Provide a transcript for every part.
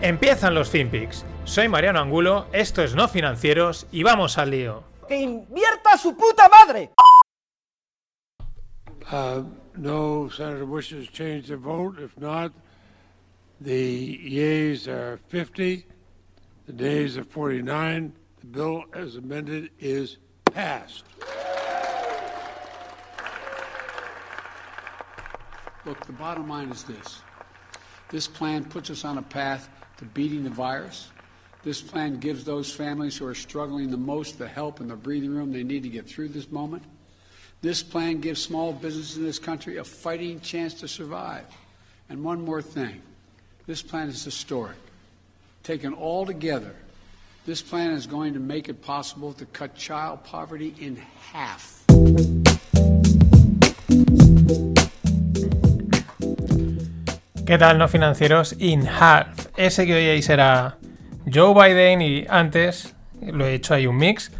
Empiezan los FinPix. Soy Mariano Angulo, esto es No Financieros y vamos al lío. ¡Que invierta su puta madre! Uh, no senator wishes to change their vote. If not, the yeas are 50, the nays are 49. The bill as amended is passed. Look, the bottom line is this. This plan puts us on a path to beating the virus. This plan gives those families who are struggling the most the help and the breathing room they need to get through this moment. This plan gives small businesses in this country a fighting chance to survive. And one more thing this plan is historic. Taken all together, this plan is going to make it possible to cut child poverty in half. ¿Qué tal, no financieros? In half. Ese que oíais era Joe Biden y antes, lo he hecho ahí un mix,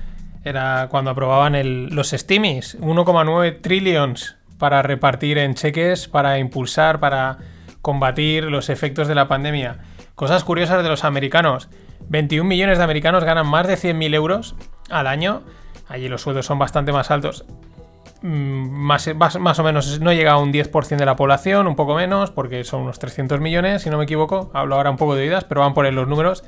era cuando aprobaban el, los Steamies, 1,9 trillions para repartir en cheques, para impulsar, para combatir los efectos de la pandemia. Cosas curiosas de los americanos. 21 millones de americanos ganan más de 100.000 euros al año. Allí los sueldos son bastante más altos. Mm, más, más, más, o menos no llega a un 10% de la población, un poco menos, porque son unos 300 millones, si no me equivoco. Hablo ahora un poco de vidas, pero van por los números.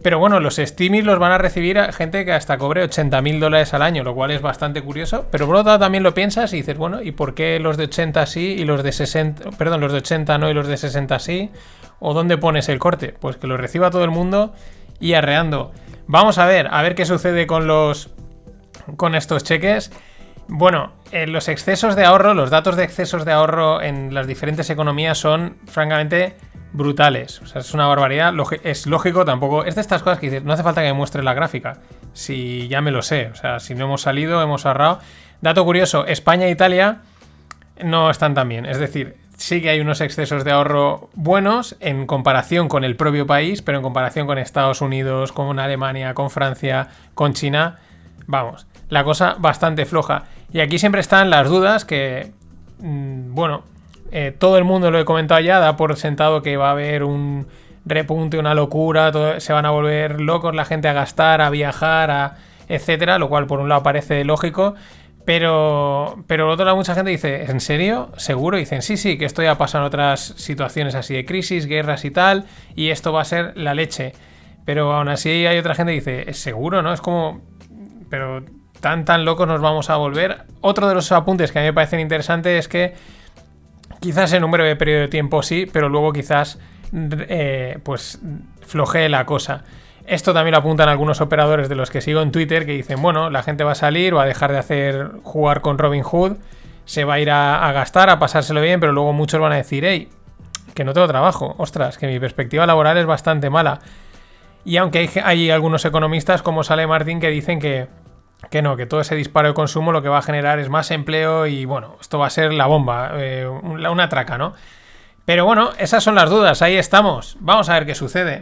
Pero bueno, los Steamies los van a recibir gente que hasta cobre 80 mil dólares al año, lo cual es bastante curioso. Pero por otro lado también lo piensas y dices, bueno, ¿y por qué los de 80 sí y los de 60, perdón, los de 80 no y los de 60 sí? ¿O dónde pones el corte? Pues que lo reciba todo el mundo y arreando. Vamos a ver, a ver qué sucede con los con estos cheques. Bueno, eh, los excesos de ahorro, los datos de excesos de ahorro en las diferentes economías son francamente brutales. O sea, es una barbaridad. es lógico, tampoco. Es de estas cosas que dices, no hace falta que me muestre la gráfica. Si ya me lo sé. O sea, si no hemos salido, hemos ahorrado. Dato curioso: España e Italia no están tan bien. Es decir, sí que hay unos excesos de ahorro buenos en comparación con el propio país, pero en comparación con Estados Unidos, con Alemania, con Francia, con China, vamos, la cosa bastante floja. Y aquí siempre están las dudas que, mmm, bueno, eh, todo el mundo lo he comentado ya, da por sentado que va a haber un repunte, una locura, se van a volver locos la gente a gastar, a viajar, a etcétera, lo cual por un lado parece lógico, pero, pero por otro lado mucha gente dice, ¿en serio? ¿Seguro? Dicen, sí, sí, que esto ya pasa en otras situaciones así de crisis, guerras y tal, y esto va a ser la leche. Pero aún así hay otra gente que dice, ¿es seguro, no? Es como, pero tan tan locos nos vamos a volver. Otro de los apuntes que a mí me parecen interesantes es que quizás en un breve periodo de tiempo sí, pero luego quizás eh, pues flojee la cosa. Esto también lo apuntan algunos operadores de los que sigo en Twitter que dicen, bueno, la gente va a salir, va a dejar de hacer jugar con Robin Hood, se va a ir a, gastar, a pasárselo bien, pero luego muchos van a decir, hey, que no tengo trabajo, ostras, que mi perspectiva laboral es bastante mala. Y aunque hay, hay algunos economistas como Sale Martín que dicen que, que no, que todo ese disparo de consumo lo que va a generar es más empleo y bueno, esto va a ser la bomba, eh, una, traca, ¿no? Pero bueno, esas son las dudas, ahí estamos. Vamos a ver qué sucede.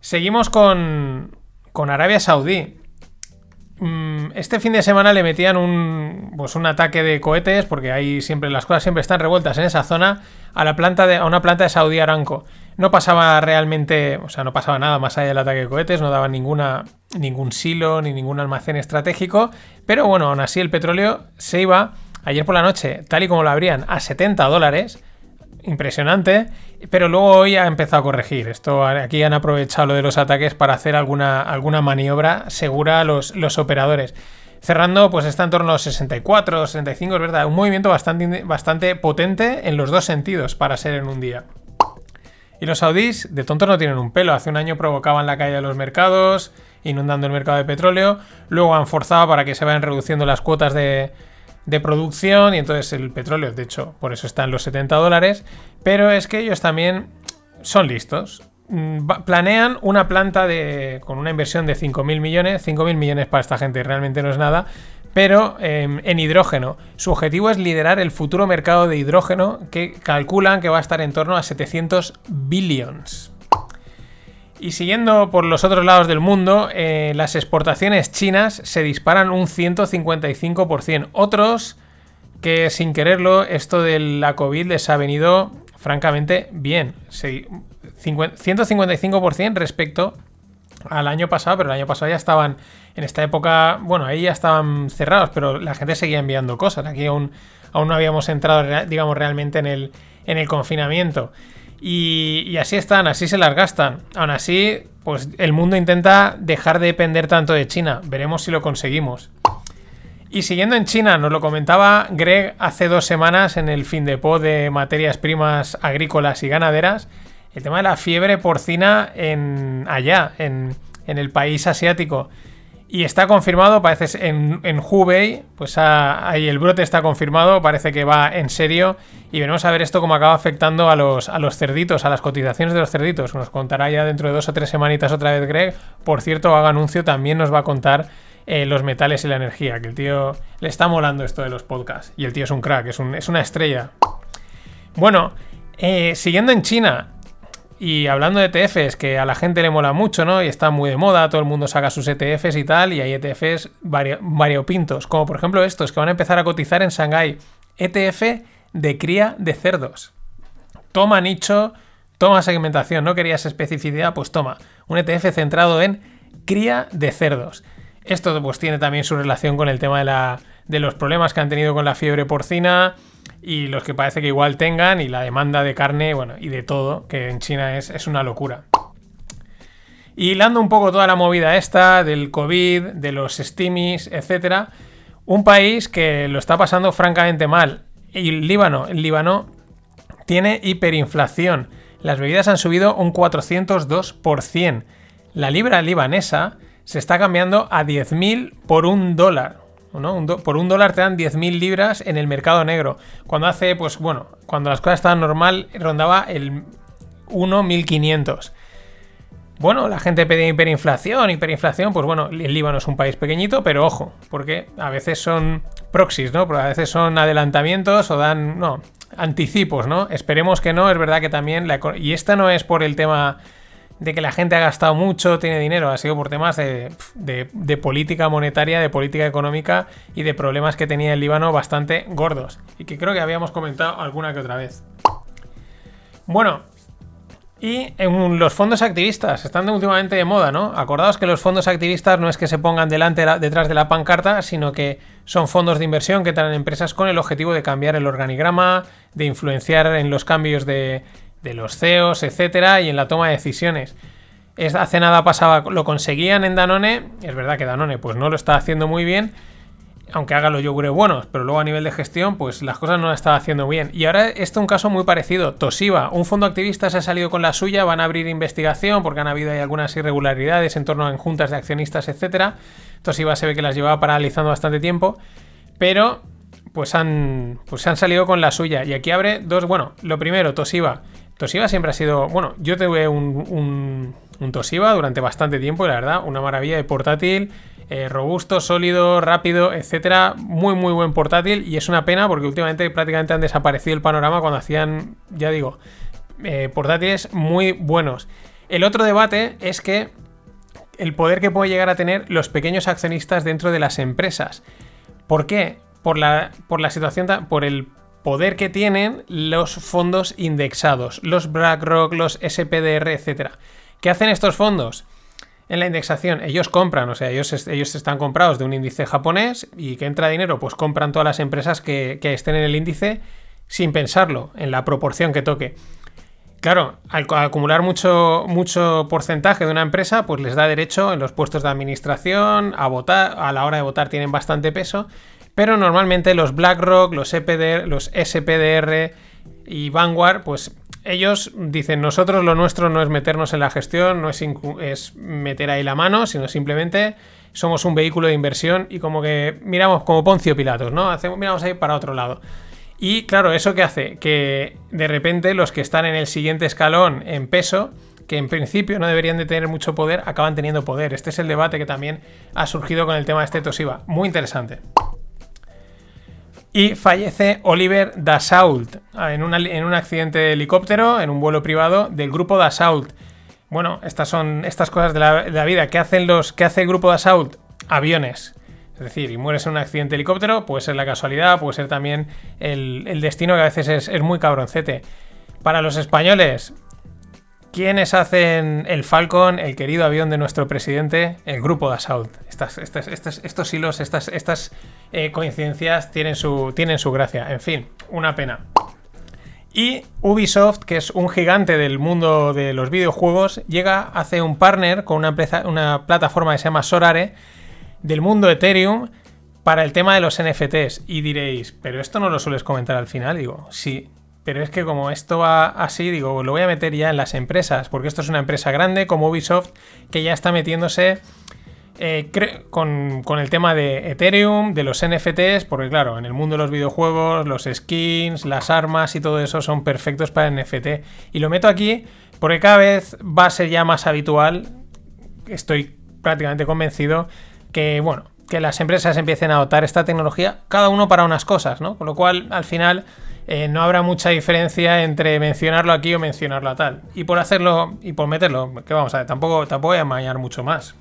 Seguimos con, con Arabia Saudí. Mm, Este fin de semana le metían un, pues un ataque de cohetes, porque ahí siempre las cosas siempre están revueltas en esa zona, a, la planta de, a una planta de Saudi Aramco. No pasaba realmente, o sea, no pasaba nada más allá del ataque de cohetes, no daba ninguna, ningún silo ni ningún almacén estratégico, pero bueno, aún así el petróleo se iba ayer por la noche, tal y como lo abrían, a 70 dólares. Impresionante, pero luego hoy ha empezado a corregir. Esto aquí han aprovechado lo de los ataques para hacer alguna, alguna maniobra segura a los, los operadores. Cerrando, pues está en torno a los 64, 65, es verdad. Un movimiento bastante, bastante potente en los dos sentidos para ser en un día. Y los saudíes de tontos no tienen un pelo. Hace un año provocaban la caída de los mercados, inundando el mercado de petróleo. Luego han forzado para que se vayan reduciendo las cuotas de, de producción y entonces el petróleo, de hecho, por eso está en los 70 dólares. Pero es que ellos también son listos. mm, planean una planta de, con una inversión de 5.000 millones. 5.000 millones para esta gente realmente no es nada. Pero em, en hidrógeno. Su objetivo es liderar el futuro mercado de hidrógeno que calculan que va a estar en torno a 700 billions. Y siguiendo por los otros lados del mundo, eh, las exportaciones chinas se disparan un 155%. Otros que sin quererlo, esto de la COVID les ha venido francamente bien. Se- 50 155% respecto al año pasado, pero el año pasado ya estaban en esta época, bueno, ahí ya estaban cerrados, pero la gente seguía enviando cosas. Aquí aún, aún no habíamos entrado, digamos, realmente en el, en el confinamiento. Y, así están, así se las gastan. Aún así, pues el mundo intenta dejar de depender tanto de China. Veremos si lo conseguimos. Y siguiendo en China, nos lo comentaba Greg hace dos semanas en el fin de pod de materias primas agrícolas y ganaderas, el tema de la fiebre porcina en allá, en el país asiático. Y está confirmado, parece en, en Hubei, pues ah, ahí el brote está confirmado, parece que va en serio. Y veremos a ver esto cómo acaba afectando a los, a los cerditos, a las cotizaciones de los cerditos. Nos contará ya dentro de dos o tres semanitas otra vez Greg. Por cierto, haga anuncio, también nos va a contar eh, los metales y la energía, que el tío le está molando esto de los podcasts. Y el tío es un crack, es, un- es una estrella. Bueno, eh, siguiendo en China y hablando de ETFs, que a la gente le mola mucho, ¿no? Y está muy de moda, todo el mundo saca sus ETFs y tal, y hay ETFs vario- variopintos, como por ejemplo estos que van a empezar a cotizar en Shanghái. ETF de cría de cerdos. Toma nicho, toma segmentación, no querías especificidad, pues toma. Un ETF centrado en cría de cerdos. Esto pues tiene también su relación con el tema de, la, de los problemas que han tenido con la fiebre porcina y los que parece que igual tengan y la demanda de carne, bueno, y de todo, que en China es, es una locura. Y hilando un poco toda la movida esta del COVID, de los stimis, etcétera, un país que lo está pasando francamente mal. Y Líbano, el Líbano tiene hiperinflación. Las bebidas han subido un 402%. La libra libanesa se está cambiando a 10.000 por un dólar. Por un dólar te dan 10.000 libras en el mercado negro. Cuando hace, pues bueno, cuando las cosas estaban normal, rondaba el 1.1500. Bueno, la gente pide hiperinflación, hiperinflación, pues bueno, el Líbano es un país pequeñito, pero ojo, porque a veces son proxies, ¿no? Pero a veces son adelantamientos o dan, no, anticipos, ¿no? Esperemos que no, es verdad que también, la y esta no es por el tema de que la gente ha gastado mucho, tiene dinero, ha sido por temas de, política monetaria, de política económica y de problemas que tenía el Líbano bastante gordos, y que creo que habíamos comentado alguna que otra vez. Bueno, y en los fondos activistas, están últimamente de moda, ¿no? Acordaos que los fondos activistas no es que se pongan delante de la- detrás de la pancarta, sino que son fondos de inversión que traen empresas con el objetivo de cambiar el organigrama, de influenciar en los cambios de, de los CEOs, etcétera, y en la toma de decisiones. Es, hace nada pasaba, lo conseguían en Danone, es verdad que Danone pues no lo está haciendo muy bien, aunque haga los yogures buenos, pero luego a nivel de gestión, pues las cosas no las estaba haciendo bien. Y ahora este es un caso muy parecido. Toshiba, un fondo activista se ha salido con la suya, van a abrir investigación porque han habido ahí algunas irregularidades en torno a juntas de accionistas, etcétera. Toshiba se ve que las llevaba paralizando bastante tiempo, pero pues han, pues se han salido con la suya. Y aquí abre dos, bueno, lo primero, Toshiba. Toshiba siempre ha sido, bueno, yo tuve un, un, Toshiba durante bastante tiempo y la verdad, una maravilla de portátil, eh, robusto, sólido, rápido, etcétera. Muy, muy buen portátil y es una pena porque últimamente prácticamente han desaparecido el panorama cuando hacían, ya digo, eh, portátiles muy buenos. El otro debate es que el poder que puede llegar a tener los pequeños accionistas dentro de las empresas. ¿Por qué? Por la, por la situación, por el poder que tienen los fondos indexados, los BlackRock, los SPDR, etcétera. ¿Qué hacen estos fondos? En la indexación, ellos compran, o sea, ellos, ellos están comprados de un índice japonés y que entra dinero, pues compran todas las empresas que, estén en el índice sin pensarlo, en la proporción que toque. Claro, al, acumular mucho porcentaje de una empresa, pues les da derecho en los puestos de administración, a votar, a la hora de votar tienen bastante peso, pero normalmente los BlackRock, los, EPDR, los SPDR y Vanguard, pues ellos dicen, nosotros lo nuestro no es meternos en la gestión, no es, meter ahí la mano, sino simplemente somos un vehículo de inversión y como que miramos como Poncio Pilatos, ¿no? Hacemos, miramos ahí para otro lado. Y claro, ¿eso qué hace? Que de repente los que están en el siguiente escalón en peso que en principio no deberían de tener mucho poder, acaban teniendo poder. Este es el debate que también ha surgido con el tema de este Toshiba. Muy interesante. Y fallece Oliver Dassault en, en un accidente de helicóptero, en un vuelo privado del grupo Dassault. Bueno, estas son estas cosas de la, vida. ¿Qué, hacen los, ¿Qué hace el grupo Dassault? Aviones. Es decir, y mueres en un accidente de helicóptero, puede ser la casualidad, puede ser también el, destino que a veces es, muy cabroncete. Para los españoles, ¿quiénes hacen el Falcon, el querido avión de nuestro presidente? El grupo de Assault. Estos hilos, estas, eh, coincidencias tienen su, tienen su gracia. En fin, una pena. Y Ubisoft, que es un gigante del mundo de los videojuegos, llega, hace un partner con una, empresa, una plataforma que se llama Sorare del mundo Ethereum para el tema de los NFTs. Y diréis, pero esto no lo sueles comentar al final. Digo, sí, pero es que como esto va así, digo, lo voy a meter ya en las empresas, porque esto es una empresa grande como Ubisoft que ya está metiéndose eh, con, con, el tema de Ethereum, de los NFTs, porque claro, en el mundo de los videojuegos, los skins, las armas y todo eso son perfectos para NFT. Y lo meto aquí porque cada vez va a ser ya más habitual, estoy prácticamente convencido, que, bueno, que las empresas empiecen a adoptar esta tecnología, cada uno para unas cosas, ¿no? Con lo cual, al final, eh, no habrá mucha diferencia entre mencionarlo aquí o mencionarlo a tal. Y por hacerlo y por meterlo, que vamos a ver, tampoco, tampoco voy a mañar mucho más.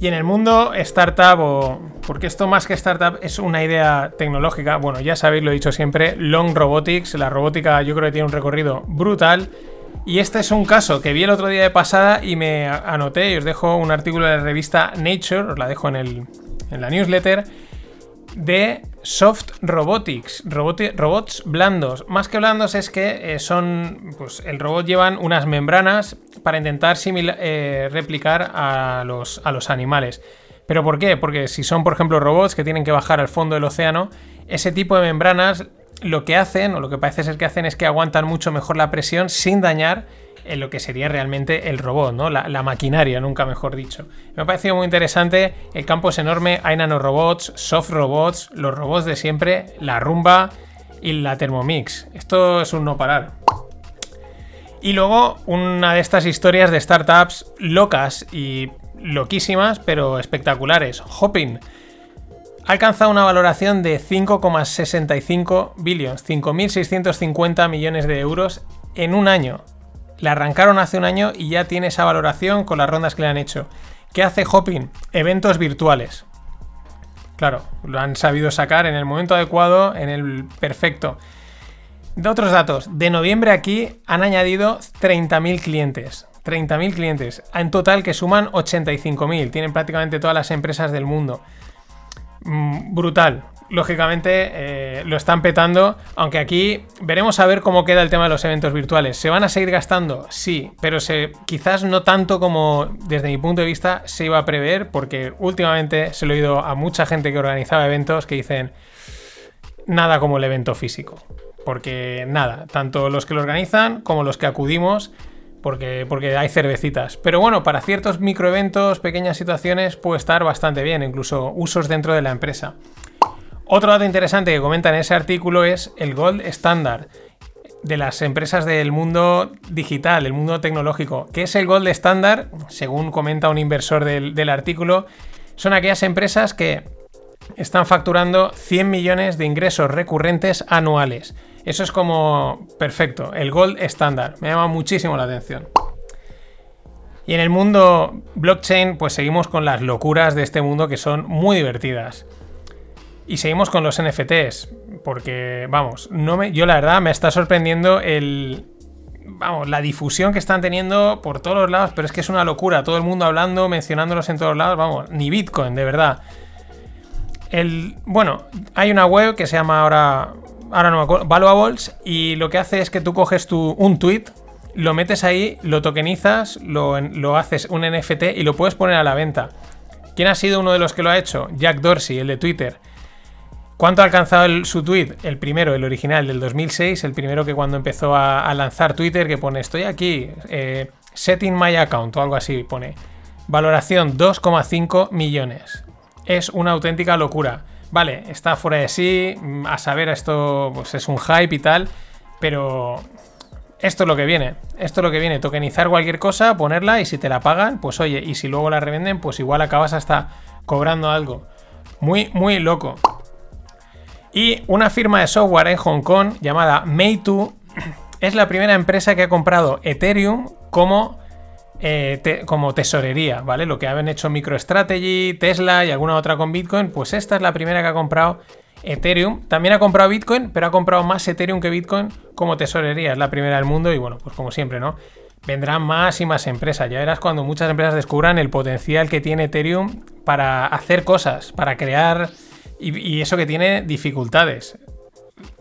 Y en el mundo startup, o porque esto más que startup es una idea tecnológica, bueno, ya sabéis, lo he dicho siempre, Long Robotics, la robótica yo creo que tiene un recorrido brutal y este es un caso que vi el otro día de pasada y me anoté y os dejo un artículo de la revista Nature, os la dejo en, el, en la newsletter, de Soft Robotics, robots blandos. Más que blandos es que eh, son, pues el robot llevan unas membranas para intentar eh, replicar a los, a los animales. ¿Pero por qué? Porque si son, por ejemplo, robots que tienen que bajar al fondo del océano, ese tipo de membranas lo que hacen, o lo que parece ser que hacen, es que aguantan mucho mejor la presión sin dañar en lo que sería realmente el robot, ¿no? La, maquinaria, nunca mejor dicho. Me ha parecido muy interesante, el campo es enorme, hay nanorobots, soft robots, los robots de siempre, la rumba y la Thermomix. Esto es un no parar. Y luego una de estas historias de startups locas y loquísimas, pero espectaculares. Hopping ha alcanzado una valoración de 5,65 billions, 5.650 millones de euros en un año. La arrancaron hace un año y ya tiene esa valoración con las rondas que le han hecho. ¿Qué hace Hopping? Eventos virtuales. Claro, lo han sabido sacar en el momento adecuado, en el perfecto. De otros datos, de noviembre aquí han añadido 30.000 clientes. 30.000 clientes, en total que suman 85.000. Tienen prácticamente todas las empresas del mundo. Mm, brutal. Lógicamente eh, lo están petando, aunque aquí veremos a ver cómo queda el tema de los eventos virtuales. ¿Se van a seguir gastando? Sí, pero se, quizás no tanto como desde mi punto de vista se iba a prever, porque últimamente se lo he oído a mucha gente que organizaba eventos que dicen nada como el evento físico. Porque nada, tanto los que lo organizan como los que acudimos porque, porque hay cervecitas. Pero bueno, para ciertos microeventos, pequeñas situaciones, puede estar bastante bien, incluso usos dentro de la empresa. Otro dato interesante que comenta en ese artículo es el Gold Standard de las empresas del mundo digital, el mundo tecnológico. ¿Qué es el Gold Standard? Según comenta un inversor del, del artículo, son aquellas empresas que están facturando 100 millones de ingresos recurrentes anuales. Eso es como perfecto, el gold estándar. Me llama muchísimo la atención. Y en el mundo blockchain, pues seguimos con las locuras de este mundo que son muy divertidas. Y seguimos con los NFTs, porque, vamos, no me, yo la verdad me está sorprendiendo el, vamos, la difusión que están teniendo por todos los lados, pero es que es una locura, todo el mundo hablando, mencionándolos en todos lados, vamos, ni Bitcoin, de verdad. El, bueno, hay una web que se llama ahora ahora no me acuerdo, Valuables, y lo que hace es que tú coges tu, un tweet, lo metes ahí, lo tokenizas, lo, lo, haces un NFT y lo puedes poner a la venta. ¿Quién ha sido uno de los que lo ha hecho? Jack Dorsey, el de Twitter. ¿Cuánto ha alcanzado su tweet? El primero, el original del 2006, el primero que cuando empezó a, lanzar Twitter, que pone estoy aquí, eh, setting my account o algo así, pone. Valoración 2,5 millones. Es una auténtica locura. Vale, está fuera de sí, mm, a saber, esto pues es un hype y tal, pero esto es lo que viene, esto es lo que viene, tokenizar cualquier cosa, ponerla y si te la pagan, pues oye, y si luego la revenden, pues igual acabas hasta cobrando algo. Muy, muy loco. Y una firma de software en Hong Kong llamada Meitu es la primera empresa que ha comprado Ethereum como, eh, te- como tesorería, ¿vale? Lo que habían hecho MicroStrategy, Tesla y alguna otra con Bitcoin, pues esta es la primera que ha comprado Ethereum. También ha comprado Bitcoin, pero ha comprado más Ethereum que Bitcoin como tesorería. Es la primera del mundo y bueno, pues como siempre, ¿no? Vendrán más y más empresas. Ya verás cuando muchas empresas descubran el potencial que tiene Ethereum para hacer cosas, para crear y, y eso que tiene dificultades,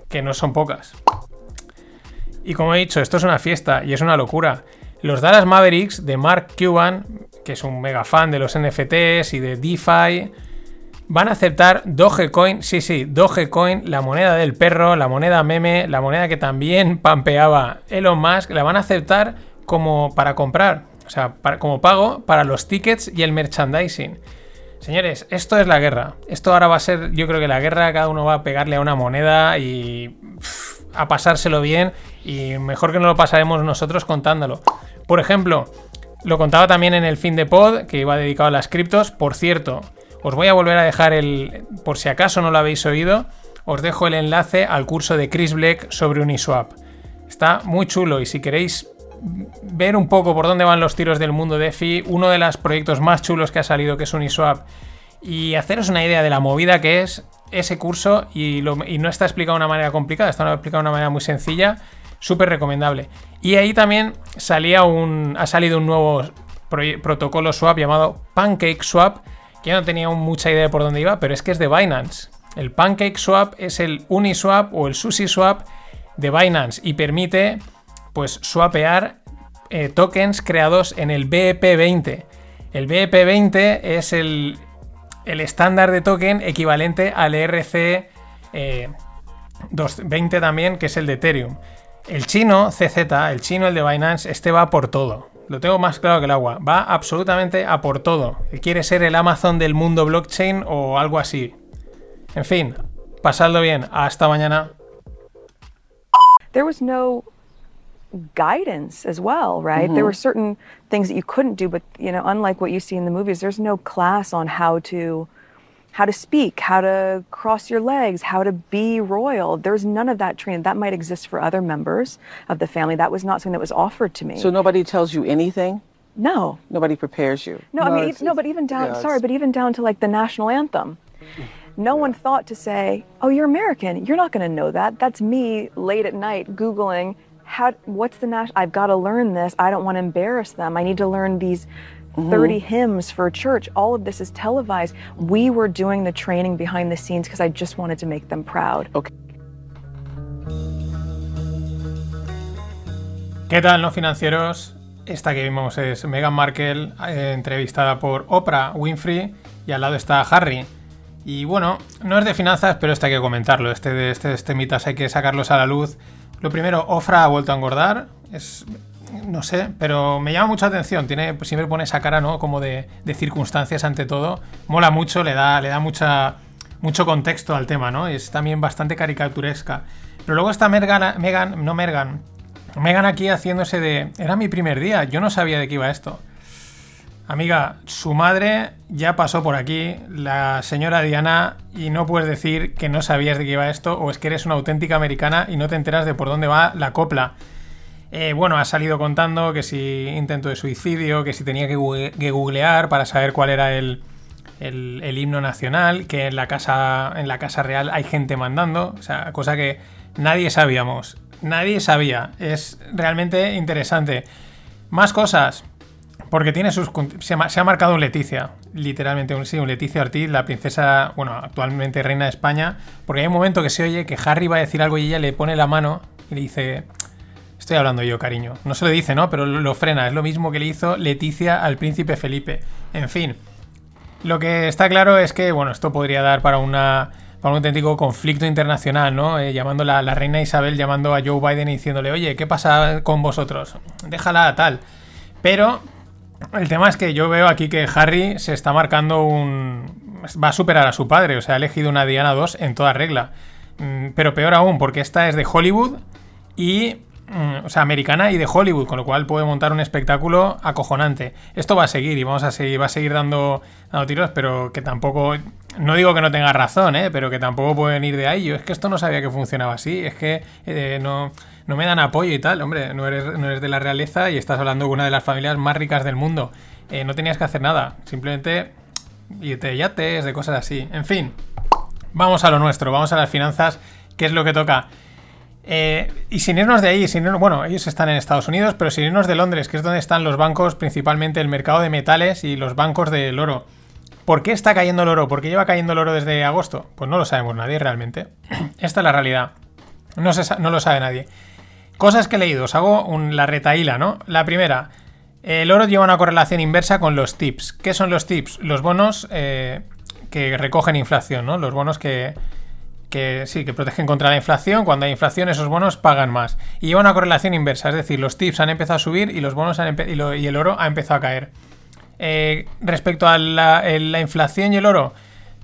que no son pocas. Y como he dicho, esto es una fiesta y es una locura. Los Dallas Mavericks de Mark Cuban, que es un mega fan de los NFTs y de DeFi, van a aceptar Dogecoin, sí, sí, Dogecoin, la moneda del perro, la moneda meme, la moneda que también pampeaba Elon Musk, la van a aceptar como para comprar, o sea, como pago para los tickets y el merchandising. Señores, esto es la guerra. Esto ahora va a ser, yo creo que la guerra, cada uno va a pegarle a una moneda y a pasárselo bien y mejor que no lo pasaremos nosotros contándolo. Por ejemplo, lo contaba también en el fin de pod, que iba dedicado a las criptos. Por cierto, os voy a volver a dejar el, por si acaso no lo habéis oído, os dejo el enlace al curso de Chris Black sobre Uniswap. Está muy chulo y si queréis ver un poco por dónde van los tiros del mundo DeFi, uno de los proyectos más chulos que ha salido, que es Uniswap, y haceros una idea de la movida que es ese curso, y, no está explicado de una manera complicada, está explicado de una manera muy sencilla, súper recomendable. Y ahí también salía un, ha salido un nuevo protocolo swap llamado Pancake Swap, que yo no tenía mucha idea de por dónde iba, pero es que es de Binance. El Pancake Swap es el Uniswap o el SushiSwap de Binance y permite pues swapear eh, tokens creados en el BEP20. El BEP20 es el, el estándar de token equivalente al ERC eh, 220 también, que es el de Ethereum. El chino, CZ, el chino, el de Binance, este va por todo. Lo tengo más claro que el agua. Va absolutamente a por todo. Quiere ser el Amazon del mundo blockchain o algo así. En fin, pasadlo bien. Hasta mañana. Guidance as well, right? There mm-hmm. were certain things that you couldn't do, but you know, unlike what you see in the movies, there's no class on how to how to speak, how to cross your legs, how to be royal. There's none of that training. That might exist for other members of the family. That was not something that was offered to me. So nobody tells you anything? no. Nobody prepares you? No, I mean, it's- no, but even down. yeah, sorry, but even down to like the national anthem. No one thought to say, "Oh, you're American. You're not going to know that." That's me late at night googling how. What's the national? I've got to learn this. I don't want to embarrass them. I need to learn these. 30 hymns for church. All of this is televised. We were doing the training behind the scenes because I just wanted to make them proud. Okay. ¿Qué tal, no financieros? Esta que vimos es Meghan Markle, eh, entrevistada por Oprah Winfrey, y al lado está Harry. Y bueno, no es de finanzas, pero esto hay que comentarlo. Este, de- este, este mitas hay que sacarlos a la luz. Lo primero, Ofra ha vuelto a engordar. Es. No sé, pero me llama mucha atención. Tiene, pues siempre pone esa cara, ¿no? Como de, circunstancias ante todo. Mola mucho, le da, le da mucha, mucho contexto al tema, ¿no? Es también bastante caricaturesca. Pero luego está Megan, no Megan, Megan aquí haciéndose de. Era mi primer día, yo no sabía de qué iba esto. Amiga, su madre ya pasó por aquí, la señora Diana, y no puedes decir que no sabías de qué iba esto, o es que eres una auténtica americana y no te enteras de por dónde va la copla. Eh, bueno, ha salido contando que si intento de suicidio, que si tenía que, google- que googlear para saber cuál era el, el- el himno nacional, que en la, casa, en la casa real hay gente mandando, o sea, cosa que nadie sabíamos, nadie sabía, es realmente interesante. Más cosas, porque tiene sus. Se, ha marcado un Leticia, literalmente, un, sí, un Leticia Ortiz, la princesa, bueno, actualmente reina de España, porque hay un momento que se oye que Harry va a decir algo y ella le pone la mano y le dice. Estoy hablando yo, cariño. No se lo dice, ¿no? Pero lo, lo frena. Es lo mismo que le hizo Leticia al príncipe Felipe. En fin. Lo que está claro es que, bueno, esto podría dar para una. Para un auténtico conflicto internacional, ¿no? Eh, llamando la, la reina Isabel, llamando a Joe Biden y diciéndole, oye, ¿qué pasa con vosotros? Déjala tal. Pero el tema es que yo veo aquí que Harry se está marcando un, va a superar a su padre, o sea, ha elegido una Diana 2 en toda regla. Mm, Pero peor aún, porque esta es de Hollywood y. mm, O sea, americana y de Hollywood, con lo cual puede montar un espectáculo acojonante. Esto va a seguir y vamos a seguir, va a seguir dando, dando tiros, pero que tampoco. No digo que no tenga razón, ¿eh? pero que tampoco pueden ir de ahí. Yo es que esto no sabía que funcionaba así, es que eh, no, no me dan apoyo y tal. Hombre, no eres, no eres de la realeza y estás hablando de una de las familias más ricas del mundo. Eh, no tenías que hacer nada, simplemente irte de yates, de cosas así. En fin, vamos a lo nuestro, vamos a las finanzas, que es lo que toca. Eh, y sin irnos de ahí, sin irnos- bueno, ellos están en Estados Unidos, pero sin irnos de Londres, que es donde están los bancos, principalmente el mercado de metales y los bancos del oro. ¿Por qué está cayendo el oro? ¿Por qué lleva cayendo el oro desde agosto? Pues no lo sabemos nadie realmente. Esta es la realidad. No, no lo sabe nadie. Cosas que he leído, os hago un- la retaíla, ¿no? La primera, el oro lleva una correlación inversa con los tips. ¿Qué son los tips? Los bonos eh, que recogen inflación, ¿no? Los bonos que, que sí, que protegen contra la inflación. Cuando hay inflación, esos bonos pagan más. Y lleva una correlación inversa, es decir, los tips han empezado a subir y los bonos han y, y el oro ha empezado a caer. Eh, respecto a la inflación y el oro,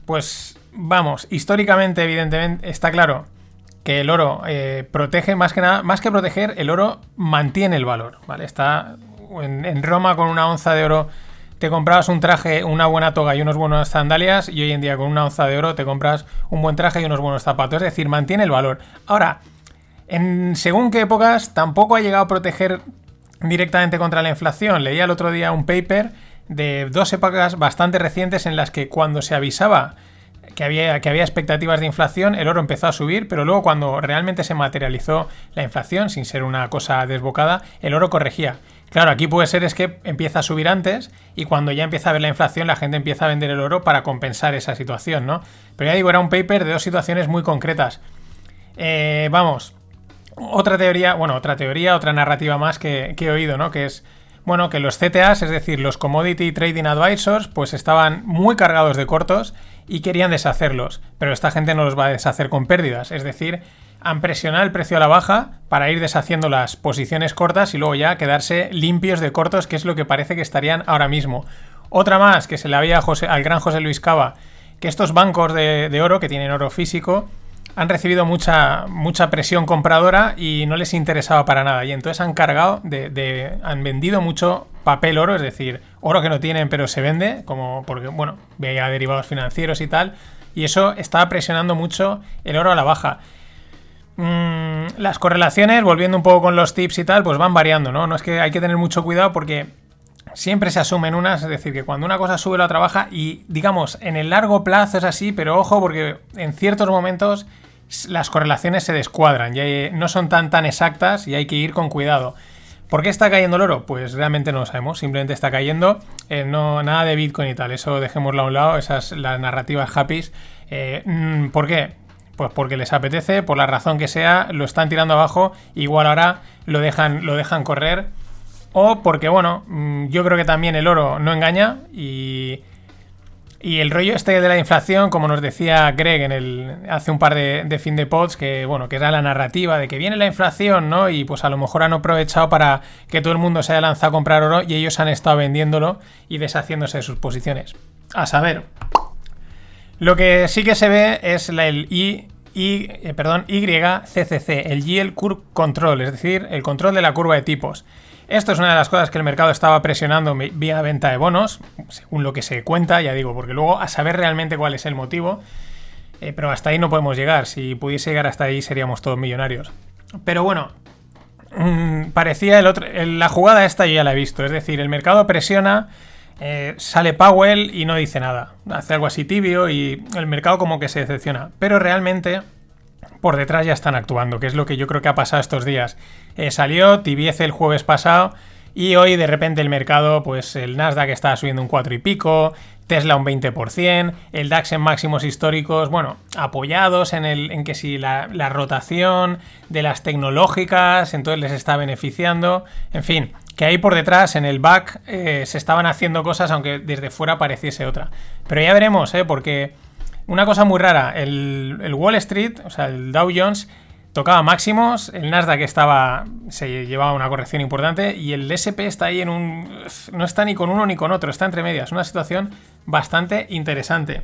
pues vamos, históricamente, evidentemente, está claro que el oro eh, protege más que nada, más que proteger, el oro mantiene el valor, ¿vale? Está en, en Roma con una onza de oro te comprabas un traje, una buena toga y unos buenos sandalias y hoy en día con una onza de oro te compras un buen traje y unos buenos zapatos, es decir, mantiene el valor. Ahora, en según qué épocas tampoco ha llegado a proteger directamente contra la inflación. Leía el otro día un paper de dos épocas bastante recientes en las que cuando se avisaba que había, que había expectativas de inflación, el oro empezó a subir, pero luego cuando realmente se materializó la inflación, sin ser una cosa desbocada, el oro corregía. Claro, aquí puede ser es que empieza a subir antes y cuando ya empieza a ver la inflación la gente empieza a vender el oro para compensar esa situación, ¿no? Pero ya digo, era un paper de dos situaciones muy concretas. Eh, vamos, otra teoría, bueno, otra teoría, otra narrativa más que, que he oído, ¿no? Que es, bueno, que los CTAs, es decir, los Commodity Trading Advisors, pues estaban muy cargados de cortos y querían deshacerlos. Pero esta gente no los va a deshacer con pérdidas, es decir, han presionado el precio a la baja para ir deshaciendo las posiciones cortas y luego ya quedarse limpios de cortos, que es lo que parece que estarían ahora mismo. Otra más que se le había José- al gran José Luis Cava, que estos bancos de, de oro, que tienen oro físico, han recibido mucha, mucha presión compradora y no les interesaba para nada. Y entonces han cargado, de, de- han vendido mucho papel oro, es decir, oro que no tienen pero se vende, como porque, bueno, veía derivados financieros y tal. Y eso estaba presionando mucho el oro a la baja. Mm, las correlaciones, volviendo un poco con los tips y tal, pues van variando, ¿no? No es que hay que tener mucho cuidado porque siempre se asumen unas, es decir, que cuando una cosa sube la otra baja y digamos, en el largo plazo es así, pero ojo porque en ciertos momentos las correlaciones se descuadran y hay- no son tan tan exactas y hay que ir con cuidado. ¿Por qué está cayendo el oro? Pues realmente no lo sabemos, simplemente está cayendo, eh, no, nada de Bitcoin y tal, eso dejémoslo a un lado, esas las narrativas happy. Eh, mm, ¿Por qué? Pues porque les apetece, por la razón que sea, lo están tirando abajo, igual ahora lo dejan, lo dejan correr. O porque, bueno, mm, yo creo que también el oro no engaña y, y el rollo este de la inflación, como nos decía Greg en el, hace un par de, fin de pods, que bueno, que era la narrativa de que viene la inflación, ¿no? Y pues a lo mejor han aprovechado para que todo el mundo se haya lanzado a comprar oro y ellos han estado vendiéndolo y deshaciéndose de sus posiciones. A saber, lo que sí que se ve es la- el I, I- eh, perdón, YCCC, el Yield Curve Control, es decir, el control de la curva de tipos. Esto es una de las cosas que el mercado estaba presionando vía venta de bonos, según lo que se cuenta, ya digo, porque luego a saber realmente cuál es el motivo, eh, pero hasta ahí no podemos llegar. Si pudiese llegar hasta ahí seríamos todos millonarios. Pero bueno, mm, parecía el otro, la jugada esta yo ya la he visto, es decir, el mercado presiona, eh, sale Powell y no dice nada, hace algo así tibio y el mercado como que se decepciona, pero realmente por detrás ya están actuando, que es lo que yo creo que ha pasado estos días. Eh, salió Tibiece el jueves pasado y hoy de repente el mercado, pues el Nasdaq está subiendo un 4 y pico, Tesla un 20%, el DAX en máximos históricos, bueno, apoyados en, el, en que si la, la rotación de las tecnológicas, entonces les está beneficiando, en fin, que ahí por detrás en el back eh, se estaban haciendo cosas aunque desde fuera pareciese otra. Pero ya veremos, ¿eh? porque una cosa muy rara, el, Wall Street, o sea, el Dow Jones, tocaba máximos, el Nasdaq estaba, se llevaba una corrección importante y el SP está ahí en un... no está ni con uno ni con otro, está entre medias, una situación bastante interesante.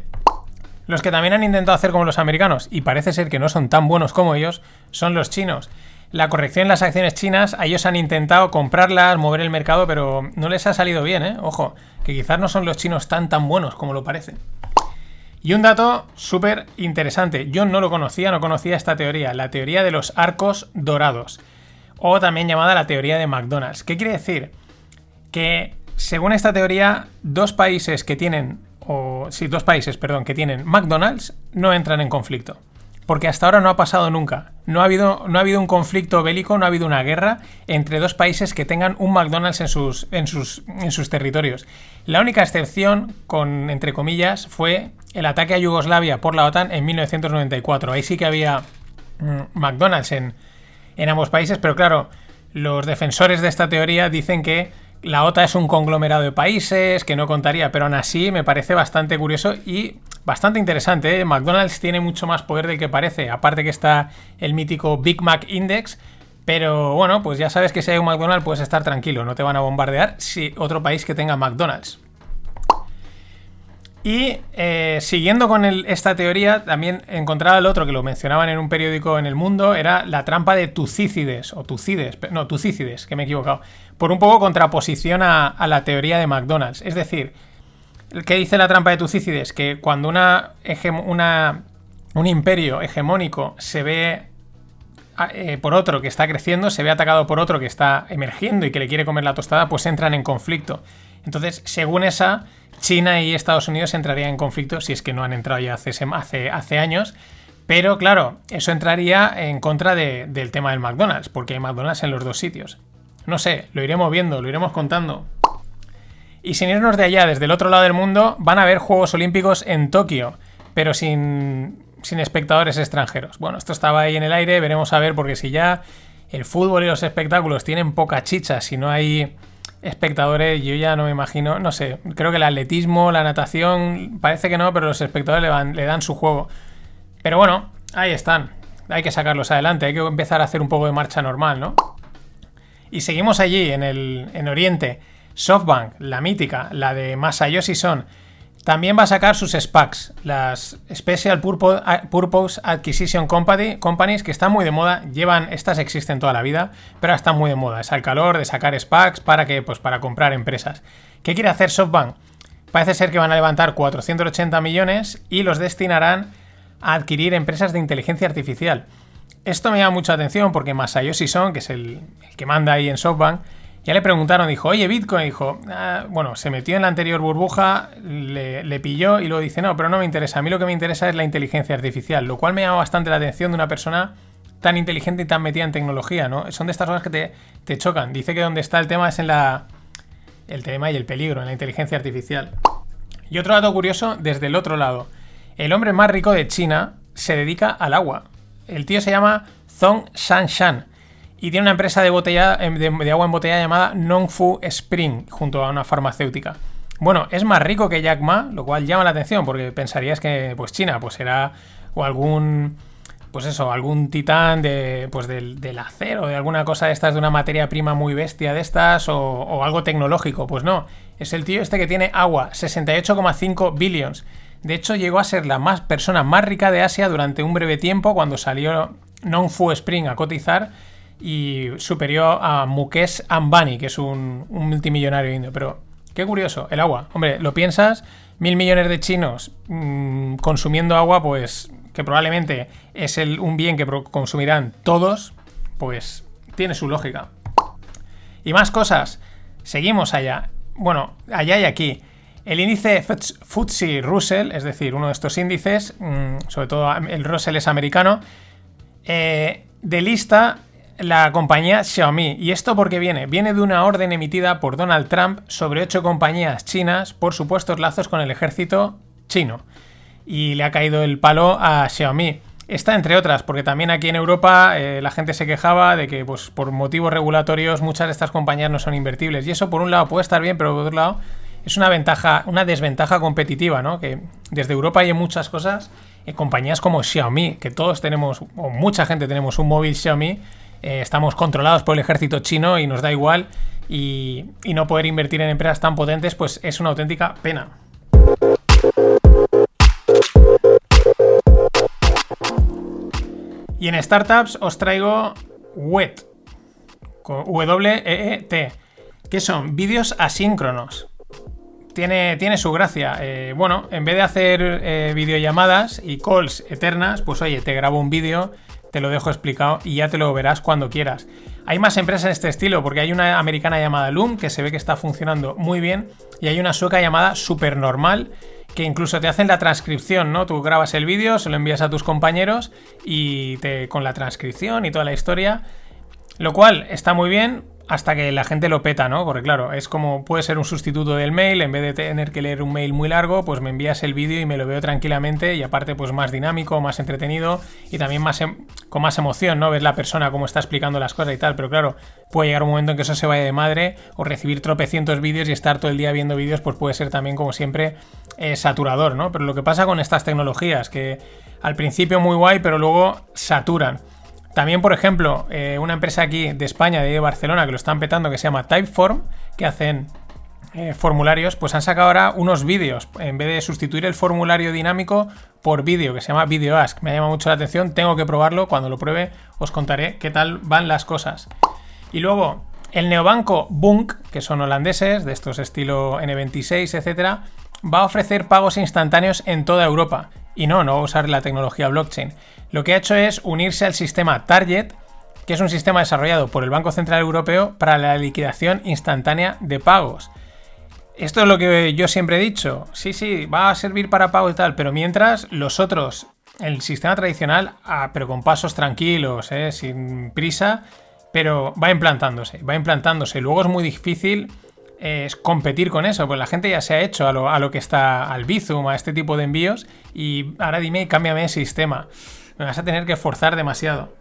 Los que también han intentado hacer como los americanos, y parece ser que no son tan buenos como ellos, son los chinos. La corrección en las acciones chinas, a ellos han intentado comprarlas, mover el mercado, pero no les ha salido bien, ¿eh? Ojo, que quizás no son los chinos tan tan buenos como lo parecen. Y un dato súper interesante, yo no lo conocía, no conocía esta teoría, la teoría de los arcos dorados, o también llamada la teoría de McDonald's. ¿Qué quiere decir? Que según esta teoría, dos países que tienen, o sí, dos países, perdón, que tienen McDonald's no entran en conflicto. Porque hasta ahora no ha pasado nunca. No ha, habido, no ha habido un conflicto bélico, no ha habido una guerra entre dos países que tengan un McDonald's en sus, en sus, en sus territorios. La única excepción, con, entre comillas, fue el ataque a Yugoslavia por la OTAN en 1994. Ahí sí que había mm, McDonald's en, en ambos países, pero claro, los defensores de esta teoría dicen que la OTAN es un conglomerado de países, que no contaría, pero aún así me parece bastante curioso y bastante interesante. ¿eh? McDonald's tiene mucho más poder del que parece, aparte que está el mítico Big Mac Index. Pero bueno, pues ya sabes que si hay un McDonald's puedes estar tranquilo, no te van a bombardear si otro país que tenga McDonald's. Y eh, siguiendo con esta teoría, también encontraba el otro que lo mencionaban en un periódico en el mundo, era la trampa de Tucícides, o Tucides, no, Tucícides, que me he equivocado, por un poco contraposición a la teoría de McDonald's. Es decir, ¿qué dice la trampa de Tucícides? Que cuando una, un imperio hegemónico se ve a- eh, por otro que está creciendo, se ve atacado por otro que está emergiendo y que le quiere comer la tostada, pues entran en conflicto. Entonces, según esa, China y Estados Unidos entrarían en conflicto si es que no han entrado ya hace, hace, hace años. Pero claro, eso entraría en contra de- del tema del McDonald's, porque hay McDonald's en los dos sitios. No sé, lo iremos viendo, lo iremos contando. Y sin irnos de allá, desde el otro lado del mundo, van a haber Juegos Olímpicos en Tokio, pero sin, sin espectadores extranjeros. Bueno, esto estaba ahí en el aire, veremos a ver, porque si ya el fútbol y los espectáculos tienen poca chicha, si no hay espectadores, yo ya no me imagino, no sé, creo que el atletismo, la natación, parece que no, pero los espectadores le, le dan su juego. Pero bueno, ahí están, hay que sacarlos adelante, hay que empezar a hacer un poco de marcha normal, ¿no? Y seguimos allí, en el en Oriente. SoftBank, la mítica, la de Masayoshi Son, también va a sacar sus SPACs, las Special Purpo- Purpose Acquisition Companies, que están muy de moda. Llevan, estas existen toda la vida, pero están muy de moda. Es al calor de sacar SPACs para que, pues para comprar empresas. ¿Qué quiere hacer SoftBank? Parece ser que van a levantar 480 millones y los destinarán a adquirir empresas de inteligencia artificial. Esto me llama mucha atención porque Masayoshi Son, que es el que manda ahí en SoftBank, ya le preguntaron, dijo, oye, Bitcoin, dijo, "Ah, bueno, se metió en la anterior burbuja, le, pilló y luego dice, no, pero no me interesa, a mí lo que me interesa es la inteligencia artificial, lo cual me llama bastante la atención de una persona tan inteligente y tan metida en tecnología, ¿no? Son de estas cosas que te, te chocan. Dice que donde está el tema es en la... el tema y el peligro, en la inteligencia artificial. Y otro dato curioso, desde el otro lado. El hombre más rico de China se dedica al agua. El tío se llama Zhong Shanshan y tiene una empresa de, botella, em, de, de agua embotellada llamada Nongfu Spring, junto a una farmacéutica. Bueno, es más rico que Jack Ma, lo cual llama la atención, porque pensarías que pues China pues será o algún pues eso, algún titán de, pues del, del acero, de alguna cosa de estas, de una materia prima muy bestia de estas, o, o algo tecnológico. Pues no, es el tío este que tiene agua, 68,5 billions. De hecho, llegó a ser la más persona más rica de Asia durante un breve tiempo cuando salió Non-Fu Spring a cotizar y superior a Mukesh Ambani, que es un, multimillonario indio. Pero qué curioso, el agua. Hombre, lo piensas, mil millones de chinos mmm, consumiendo agua, pues que probablemente es el, un bien que consumirán todos, pues tiene su lógica. Y más cosas. Seguimos allá. Bueno, allá y aquí. El índice FTS FTSE Russell, es decir, uno de estos índices, mm, sobre todo el Russell es americano, eh, de lista la compañía Xiaomi. ¿Y esto por qué viene? Viene de una orden emitida por Donald Trump sobre ocho compañías chinas por supuestos lazos con el ejército chino. Y le ha caído el palo a Xiaomi. Esta, entre otras, porque también aquí en Europa eh, la gente se quejaba de que pues, por motivos regulatorios muchas de estas compañías no son invertibles. Y eso por un lado puede estar bien, pero por otro lado es una ventaja, una desventaja competitiva, ¿no? Que desde Europa hay muchas cosas, en compañías como Xiaomi, que todos tenemos, o mucha gente tenemos un móvil Xiaomi, eh, estamos controlados por el ejército chino y nos da igual y, no poder invertir en empresas tan potentes pues es una auténtica pena. Y en startups os traigo WET, w -E -E -T, que son vídeos asíncronos. Tiene, tiene su gracia. Eh, bueno, en vez de hacer eh, videollamadas y calls eternas, pues oye, te grabo un vídeo te lo dejo explicado y ya te lo verás cuando quieras. Hay más empresas de este estilo, porque hay una americana llamada Loom, que se ve que está funcionando muy bien, y hay una sueca llamada Supernormal, que incluso te hacen la transcripción, ¿no? Tú grabas el vídeo, se lo envías a tus compañeros y te, con la transcripción y toda la historia. Lo cual está muy bien, hasta que la gente lo peta, ¿no? Porque claro, es como puede ser un sustituto del mail, en vez de tener que leer un mail muy largo, pues me envías el vídeo y me lo veo tranquilamente y aparte pues más dinámico, más entretenido y también más em- con más emoción, ¿no? Ves la persona cómo está explicando las cosas y tal, pero claro, puede llegar un momento en que eso se vaya de madre o recibir tropecientos vídeos y estar todo el día viendo vídeos pues puede ser también como siempre eh, saturador, ¿no? Pero lo que pasa con estas tecnologías que al principio muy guay, pero luego saturan. También, por ejemplo, eh, una empresa aquí de España, de Barcelona, que lo están petando, que se llama Typeform, que hacen eh, formularios, pues han sacado ahora unos vídeos. En vez de sustituir el formulario dinámico por vídeo, que se llama Video Ask. Me llama mucho la atención, tengo que probarlo. Cuando lo pruebe, os contaré qué tal van las cosas. Y luego, el neobanco Bunk, que son holandeses, de estos estilo N26, etcétera, va a ofrecer pagos instantáneos en toda Europa. Y no, no va a usar la tecnología blockchain. Lo que ha hecho es unirse al sistema Target, que es un sistema desarrollado por el Banco Central Europeo para la liquidación instantánea de pagos. Esto es lo que yo siempre he dicho. Sí, sí, va a servir para pago y tal, pero mientras los otros, el sistema tradicional, ah, pero con pasos tranquilos, eh, sin prisa, pero va implantándose, va implantándose. Luego es muy difícil eh, competir con eso, pues la gente ya se ha hecho a lo, a lo que está al Bizum, a este tipo de envíos, y ahora dime, cámbiame el sistema. Me vas a tener que forzar demasiado.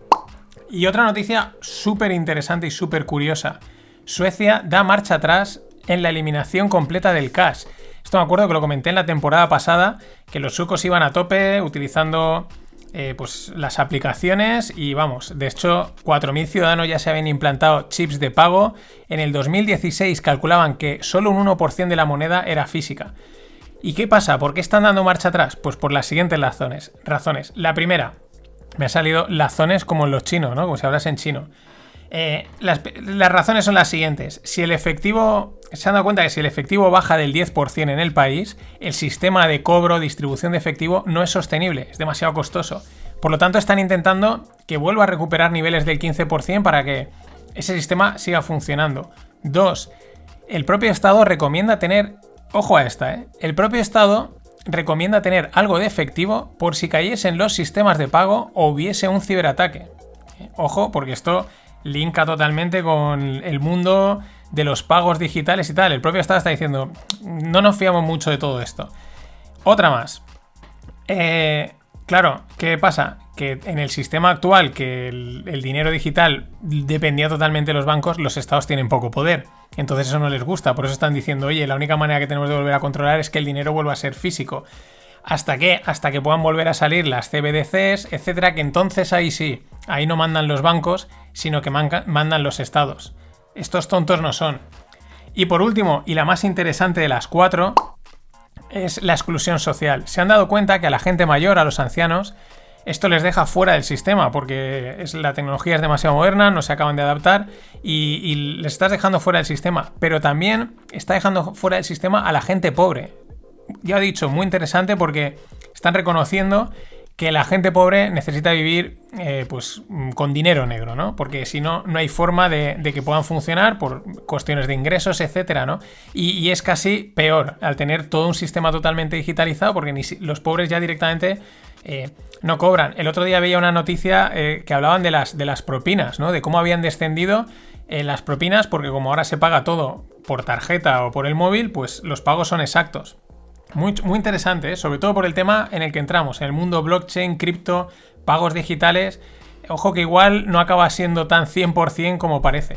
Y otra noticia súper interesante y súper curiosa. Suecia da marcha atrás en la eliminación completa del cash. Esto me acuerdo que lo comenté en la temporada pasada, que los sucos iban a tope utilizando eh, pues, las aplicaciones y vamos, de hecho 4.000 ciudadanos ya se habían implantado chips de pago. En el 2016 calculaban que solo un 1% de la moneda era física. ¿Y qué pasa? ¿Por qué están dando marcha atrás? Pues por las siguientes razones. La primera, me ha salido razones como en los chinos, ¿no? Como si hablas en chino. Eh, las, las, razones son las siguientes. Si el efectivo. Se han dado cuenta que si el efectivo baja del 10% en el país, el sistema de cobro, distribución de efectivo no es sostenible, es demasiado costoso. Por lo tanto, están intentando que vuelva a recuperar niveles del 15% para que ese sistema siga funcionando. Dos, el propio Estado recomienda tener. Ojo a esta, ¿eh? El propio Estado recomienda tener algo de efectivo por si cayesen los sistemas de pago o hubiese un ciberataque. Ojo, porque esto linka totalmente con el mundo de los pagos digitales y tal. El propio Estado está diciendo, no nos fiamos mucho de todo esto. Otra más. Eh, claro, ¿qué pasa? Que en el sistema actual, que el, dinero digital dependía totalmente de los bancos, los estados tienen poco poder. Entonces eso no les gusta. Por eso están diciendo, oye, la única manera que tenemos de volver a controlar es que el dinero vuelva a ser físico. ¿Hasta qué? Hasta que puedan volver a salir las CBDCs, etcétera, que entonces ahí sí, ahí no mandan los bancos, sino que mandan los estados. Estos tontos no son. Y por último, y la más interesante de las cuatro, es la exclusión social. Se han dado cuenta que a la gente mayor, a los ancianos, esto les deja fuera del sistema porque es, la tecnología es demasiado moderna, no se acaban de adaptar y, y les estás dejando fuera del sistema. Pero también está dejando fuera del sistema a la gente pobre. Ya he dicho, muy interesante porque están reconociendo que la gente pobre necesita vivir eh, pues con dinero negro, ¿no? Porque si no, no hay forma de, que puedan funcionar por cuestiones de ingresos, etcétera, ¿no? Y, es casi peor al tener todo un sistema totalmente digitalizado, porque los pobres ya directamente eh, no cobran. El otro día veía una noticia eh, que hablaban de las, de las propinas, ¿no? De cómo habían descendido las propinas, porque como ahora se paga todo por tarjeta o por el móvil, pues los pagos son exactos. Muy, muy interesante, ¿eh? sobre todo por el tema en el que entramos, en el mundo blockchain, cripto, pagos digitales. Ojo que igual no acaba siendo tan 100% como parece.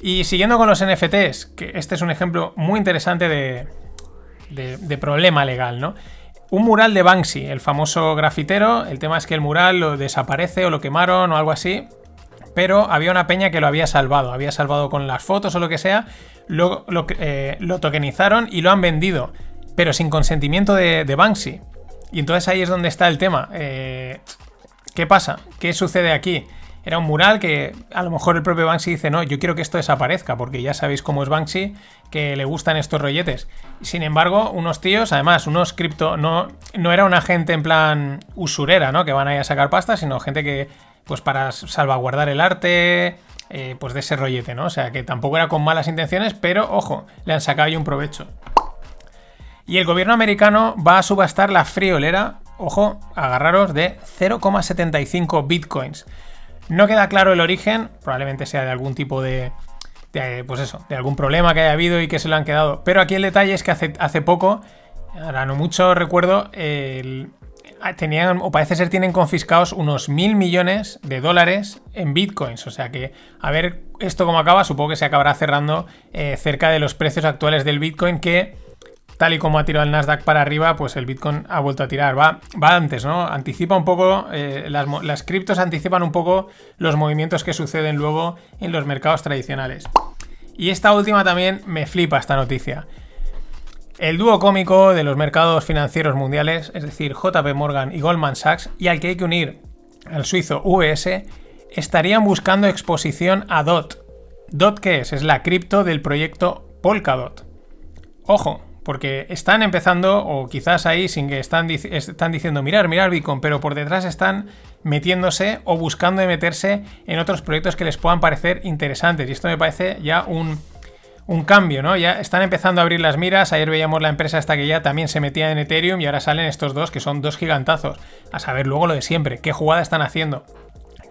Y siguiendo con los NFTs, que este es un ejemplo muy interesante de, de, problema legal, ¿no? Un mural de Banksy, el famoso grafitero, el tema es que el mural lo desaparece o lo quemaron o algo así, pero había una peña que lo había salvado, había salvado con las fotos o lo que sea, lo, lo, eh, lo tokenizaron y lo han vendido pero sin consentimiento de, Banksy. Y entonces ahí es donde está el tema. Eh, ¿Qué pasa? ¿Qué sucede aquí? Era un mural que a lo mejor el propio Banksy dice, no, yo quiero que esto desaparezca, porque ya sabéis cómo es Banksy, que le gustan estos rolletes. Sin embargo, unos tíos, además, unos cripto, no, no era una gente en plan usurera, ¿no? Que van a ir a sacar pasta, sino gente que, pues para salvaguardar el arte, eh, pues de ese rollete, ¿no? O sea, que tampoco era con malas intenciones, pero ojo, le han sacado ahí un provecho. Y el gobierno americano va a subastar la friolera, ojo, agarraros, de 0,75 bitcoins. No queda claro el origen, probablemente sea de algún tipo de, de, pues eso, de algún problema que haya habido y que se lo han quedado. Pero aquí el detalle es que hace, poco, ahora no mucho recuerdo, el, tenían, o parece ser tienen confiscados unos mil millones de dólares en bitcoins. O sea que, a ver esto cómo acaba, supongo que se acabará cerrando eh, cerca de los precios actuales del bitcoin que tal y como ha tirado el Nasdaq para arriba, pues el Bitcoin ha vuelto a tirar. Va, va antes, ¿no? Anticipa un poco, eh, las, las criptos anticipan un poco los movimientos que suceden luego en los mercados tradicionales. Y esta última también me flipa esta noticia. El dúo cómico de los mercados financieros mundiales, es decir, JP Morgan y Goldman Sachs, y al que hay que unir al suizo UBS, estarían buscando exposición a DOT. ¿DOT qué es? Es la cripto del proyecto Polkadot. Ojo, porque están empezando, o quizás ahí sin que están, están diciendo mirar, mirar Bitcoin, pero por detrás están metiéndose o buscando meterse en otros proyectos que les puedan parecer interesantes. Y esto me parece ya un, un cambio, ¿no? Ya están empezando a abrir las miras. Ayer veíamos la empresa hasta que ya también se metía en Ethereum y ahora salen estos dos que son dos gigantazos. A saber luego lo de siempre, qué jugada están haciendo.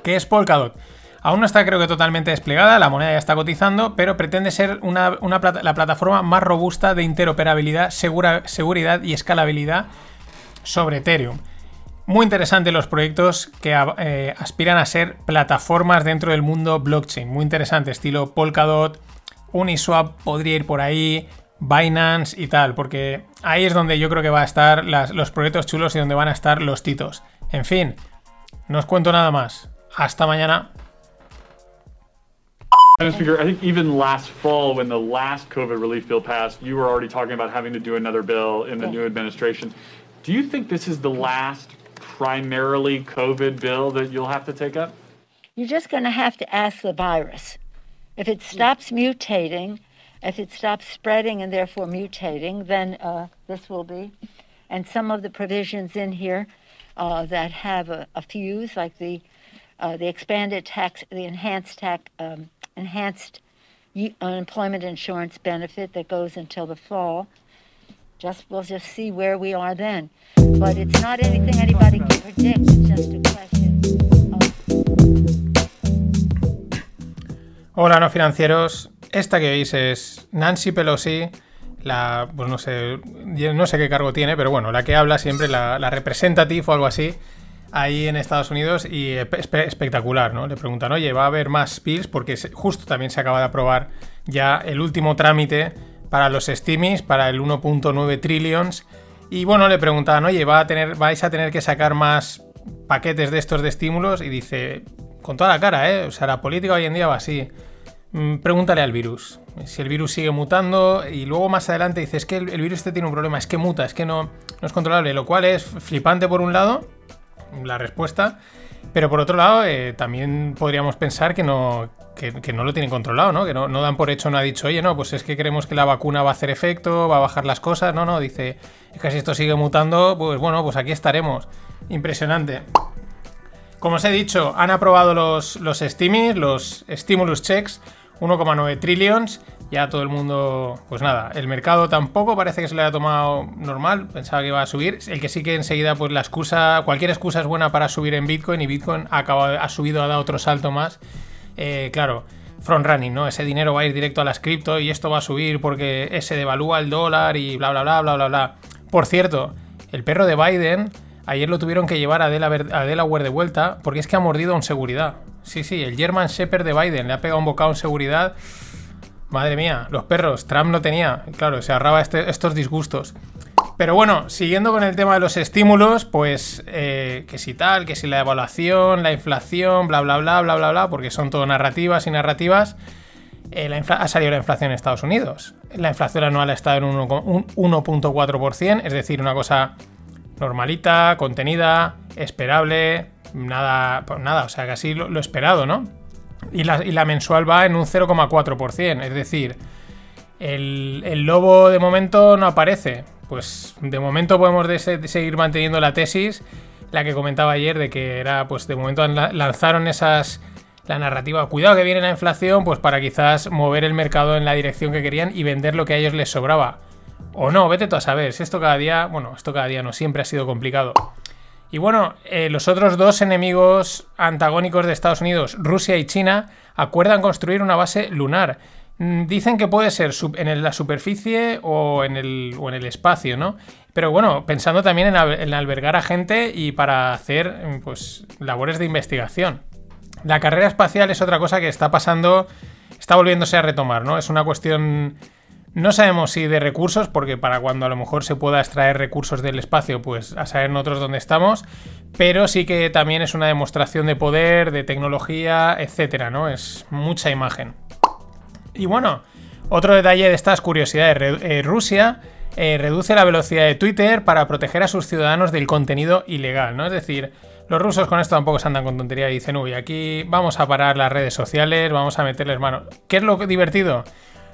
¿Qué es Polkadot? Aún no está creo que totalmente desplegada, la moneda ya está cotizando, pero pretende ser una, la plataforma más robusta de interoperabilidad, seguridad y escalabilidad sobre Ethereum. Muy interesante los proyectos que eh, aspiran a ser plataformas dentro del mundo blockchain. Muy interesante, estilo Polkadot, Uniswap podría ir por ahí, Binance y tal, porque ahí es donde yo creo que va a estar los proyectos chulos y donde van a estar los titos. En fin, no os cuento nada más. Hasta mañana. Madam Speaker, I think even last fall, when the last COVID relief bill passed, you were already talking about having to do another bill in the new administration. Do you think this is the last primarily COVID bill that you'll have to take up? You're just going to have to ask the virus. If it stops mutating, if it stops spreading and therefore mutating, then uh, this will be. And some of the provisions in here uh, that have a, a fuse, like the uh, the expanded tax, the enhanced tax, um, enhanced unemployment insurance benefit that goes until the fall. Just we'll just see where we are then. But it's not anything anybody can predict. It's just a question. Hola, no financieros. Esta que veis es Nancy Pelosi, la, pues no sé, no sé qué cargo tiene, pero bueno, la que habla siempre, la, la representative o algo así, ahí en Estados Unidos y espectacular, ¿no? Le preguntan, oye, ¿va a haber más spills? Porque justo también se acaba de aprobar ya el último trámite para los STIMIs, para el 1.9 trillions. Y bueno, le preguntaban, oye, ¿va a tener, ¿vais a tener que sacar más paquetes de estos de estímulos? Y dice, con toda la cara, ¿eh? O sea, la política hoy en día va así. Mm, pregúntale al virus. Si el virus sigue mutando y luego más adelante dice, es que el, virus este tiene un problema, es que muta, es que no es controlable, lo cual es flipante por un lado la respuesta. Pero por otro lado, eh, también podríamos pensar que no, que, no lo tienen controlado, ¿no? Que no, dan por hecho, no ha dicho, oye, no, pues es que creemos que la vacuna va a hacer efecto, va a bajar las cosas. No, no, dice, es que si esto sigue mutando, pues bueno, pues aquí estaremos. Impresionante. Como os he dicho, han aprobado los, los los Stimulus Checks, 1,9 trillions ya todo el mundo, pues nada, el mercado tampoco parece que se le haya tomado normal, pensaba que iba a subir. El que sí que enseguida, pues la excusa, cualquier excusa es buena para subir en Bitcoin y Bitcoin ha, ha subido, ha dado otro salto más. Eh, claro, front running, ¿no? Ese dinero va a ir directo a las cripto y esto va a subir porque se devalúa el dólar y bla, bla, bla, bla, bla, bla. Por cierto, el perro de Biden, ayer lo tuvieron que llevar a Delaware, a Delaware de vuelta porque es que ha mordido en seguridad. Sí, sí, el German Shepherd de Biden le ha pegado un bocado en seguridad. Madre mía, los perros. Trump no tenía. Claro, se ahorraba este, estos disgustos. Pero bueno, siguiendo con el tema de los estímulos, pues eh, que si tal, que si la evaluación, la inflación, bla, bla, bla, bla, bla, bla, porque son todo narrativas y narrativas. Eh, ha salido la inflación en Estados Unidos. La inflación anual ha estado en un 1.4%, es decir, una cosa normalita, contenida, esperable, Nada, pues nada, o sea, casi lo, lo esperado, ¿no? Y la, mensual va en un 0,4%, es decir, el, el lobo de momento no aparece. Pues de momento podemos de se- de seguir manteniendo la tesis, la que comentaba ayer, de que era, pues de momento lanzaron esas la narrativa, cuidado que viene la inflación, pues para quizás mover el mercado en la dirección que querían y vender lo que a ellos les sobraba. O no, vete tú a saber, si esto cada día, bueno, esto cada día no, siempre ha sido complicado. Y bueno, eh, los otros dos enemigos antagónicos de Estados Unidos, Rusia y China, acuerdan construir una base lunar. Mm, Dicen que puede ser en la superficie o en, el, espacio, ¿no? Pero bueno, pensando también en, en albergar a gente y para hacer mm, pues, labores de investigación. La carrera espacial es otra cosa que está pasando, está volviéndose a retomar, ¿no? Es una cuestión, no sabemos si de recursos, porque para cuando a lo mejor se pueda extraer recursos del espacio, pues a saber nosotros dónde estamos, pero sí que también es una demostración de poder, de tecnología, etcétera, ¿no? Es mucha imagen. Y bueno, otro detalle de estas curiosidades, eh, Rusia eh, reduce la velocidad de Twitter para proteger a sus ciudadanos del contenido ilegal, ¿no? Es decir, los rusos con esto tampoco se andan con tontería y dicen, uy, aquí vamos a parar las redes sociales, vamos a meterles mano. ¿Qué es lo divertido?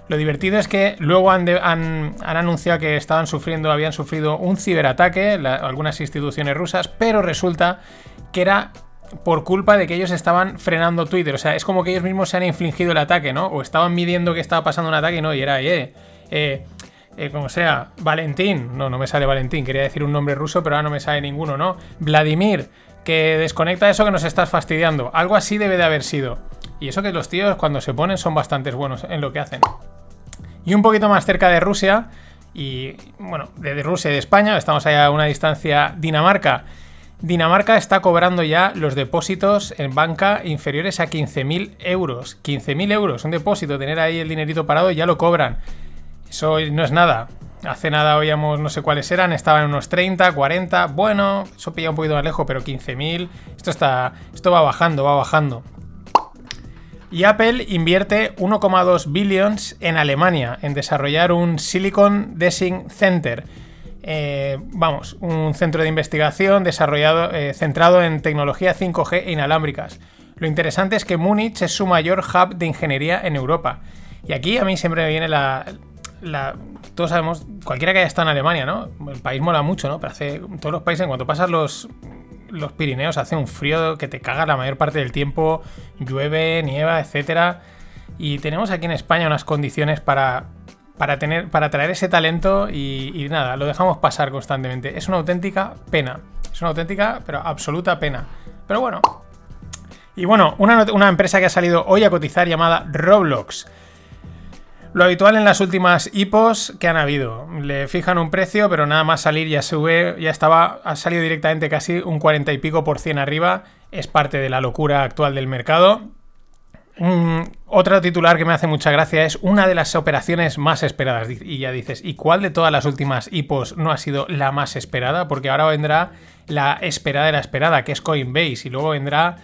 Lo divertido es que luego han, anunciado que estaban sufriendo, habían sufrido un ciberataque, algunas instituciones rusas, pero resulta que era por culpa de que ellos estaban frenando Twitter. O sea, es como que ellos mismos se han infligido el ataque, ¿no? O estaban midiendo que estaba pasando un ataque y no, y era, eh, eh, eh, como sea, Valentín, no, no me sale Valentín, quería decir un nombre ruso, pero ahora no me sale ninguno, ¿no? Vladimir, que desconecta eso que nos estás fastidiando. Algo así debe de haber sido. Y eso que los tíos cuando se ponen son bastante buenos en lo que hacen. Y un poquito más cerca de Rusia, y bueno, de Rusia y de España, estamos allá a una distancia, Dinamarca. Dinamarca está cobrando ya los depósitos en banca inferiores a 15.000 euros. 15.000 euros, un depósito, tener ahí el dinerito parado ya lo cobran. Eso no es nada. Hace nada oíamos no sé cuáles eran, estaban unos 30, 40. Bueno, eso pilla un poquito más lejos, pero 15.000. Esto está. Esto va bajando, va bajando. Y Apple invierte 1,2 billions en Alemania en desarrollar un Silicon Design Center. Eh, vamos, un centro de investigación desarrollado, eh, centrado en tecnología 5G e inalámbricas. Lo interesante es que Múnich es su mayor hub de ingeniería en Europa. Y aquí a mí siempre me viene la, la- Todos sabemos, cualquiera que haya estado en Alemania, ¿no? El país mola mucho, ¿no? Pero hace. Todos los países, en cuanto pasas los, los Pirineos, hace un frío que te caga la mayor parte del tiempo, llueve, nieva, etcétera. Y tenemos aquí en España unas condiciones para, para, tener, para traer ese talento y, y nada, lo dejamos pasar constantemente. Es una auténtica pena. Es una auténtica, pero absoluta pena. Pero bueno. Y bueno, una, una empresa que ha salido hoy a cotizar llamada Roblox. Lo habitual en las últimas IPOs que han habido. Le fijan un precio, pero nada más salir ya sube, ya estaba, ha salido directamente casi un 40 y pico por cien arriba. Es parte de la locura actual del mercado. Mm, otro titular que me hace mucha gracia es una de las operaciones más esperadas. Y ya dices, ¿y cuál de todas las últimas IPOs no ha sido la más esperada? Porque ahora vendrá la esperada de la esperada, que es Coinbase, y luego vendrá,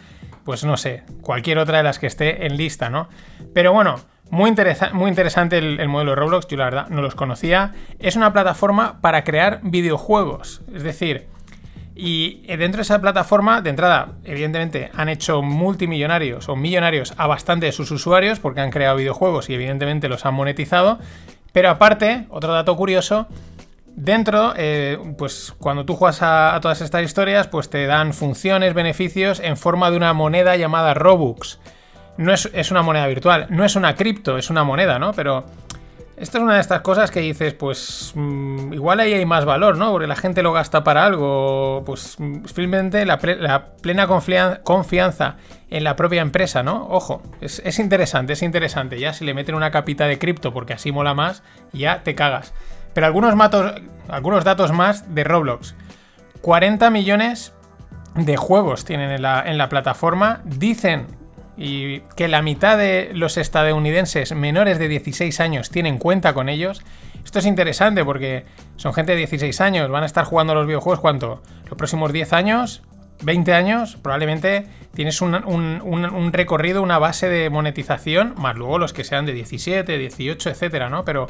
pues no sé, cualquier otra de las que esté en lista, ¿no? Pero bueno, muy, interesa- muy interesante el, el modelo de Roblox, yo la verdad no los conocía. Es una plataforma para crear videojuegos, es decir, y eh, dentro de esa plataforma, de entrada, evidentemente, han hecho multimillonarios o millonarios a bastante de sus usuarios porque han creado videojuegos y evidentemente los han monetizado. Pero aparte, otro dato curioso, dentro, eh, pues cuando tú juegas a, a todas estas historias, pues te dan funciones, beneficios en forma de una moneda llamada Robux. No es, es una moneda virtual, no es una cripto, es una moneda, ¿no? Pero esto es una de estas cosas que dices, pues mm, igual ahí hay más valor, ¿no? Porque la gente lo gasta para algo. Pues mm, simplemente la, ple- la plena confia- confianza en la propia empresa, ¿no? Ojo, es, es interesante, es interesante. Ya si le meten una capita de cripto porque así mola más, ya te cagas. Pero algunos, matos, algunos datos más de Roblox. 40 millones de juegos tienen en la, en la plataforma. Dicen y que la mitad de los estadounidenses menores de 16 años tienen cuenta con ellos. Esto es interesante porque son gente de 16 años, van a estar jugando a los videojuegos ¿cuánto? Los próximos 10 años, 20 años, probablemente tienes un, recorrido, una base de monetización, más luego los que sean de 17, 18, etcétera, ¿no? Pero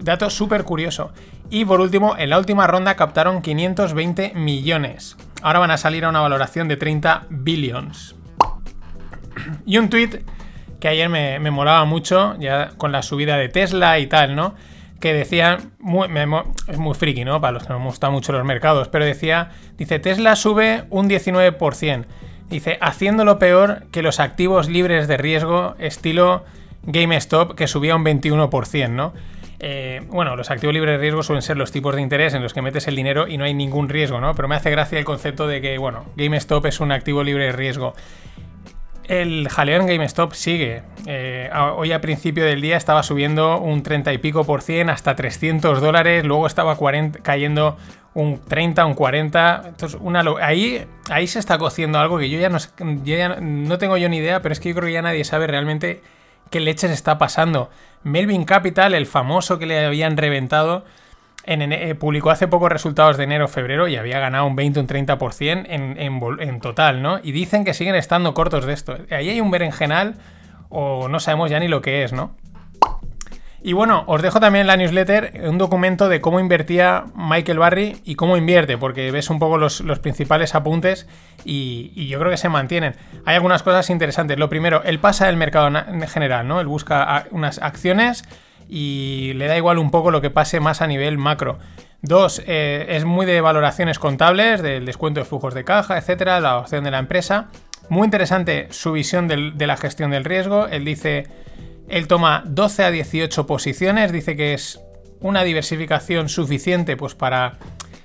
dato súper curioso. Y por último, en la última ronda captaron 520 millones. ahora van a salir a una valoración de 30 billions. Y un tweet que ayer me, me molaba mucho, ya con la subida de Tesla y tal, ¿no? Que decía, muy- es muy friki, ¿no? Para los que nos gustan mucho los mercados, pero decía, dice, Tesla sube un 19%. Dice, haciéndolo peor que los activos libres de riesgo estilo GameStop, que subía un 21%, ¿no? Eh, bueno, los activos libres de riesgo suelen ser los tipos de interés en los que metes el dinero y no hay ningún riesgo, ¿no? Pero me hace gracia el concepto de que, bueno, GameStop es un activo libre de riesgo. El jaleo en GameStop sigue. Eh, hoy a principio del día estaba subiendo un 30 y pico por cien hasta 300 dólares, luego estaba 40 cayendo un 30, un 40. Entonces, ahí, ahí se está cociendo algo que yo ya no, yo ya no tengo yo ni idea, pero es que yo creo que ya nadie sabe realmente qué leches está pasando. Melvin Capital, el famoso que le habían reventado, en eh, publicó hace poco resultados de enero-febrero y había ganado un 20 un 30% en, en, en total, ¿no? Y dicen que siguen estando cortos de esto. Ahí hay un berenjenal o no sabemos ya ni lo que es, ¿no? Y bueno, os dejo también en la newsletter un documento de cómo invertía Michael Barry y cómo invierte, porque ves un poco los, los principales apuntes y, y yo creo que se mantienen. Hay algunas cosas interesantes. Lo primero, él pasa del mercado en general, ¿no? Él busca unas acciones y le da igual un poco lo que pase más a nivel macro. Dos, eh, es muy de valoraciones contables, del descuento de flujos de caja, etcétera, la opción de la empresa. Muy interesante su visión de la gestión del riesgo. Él dice, él toma 12 a 18 posiciones, dice que es una diversificación suficiente pues para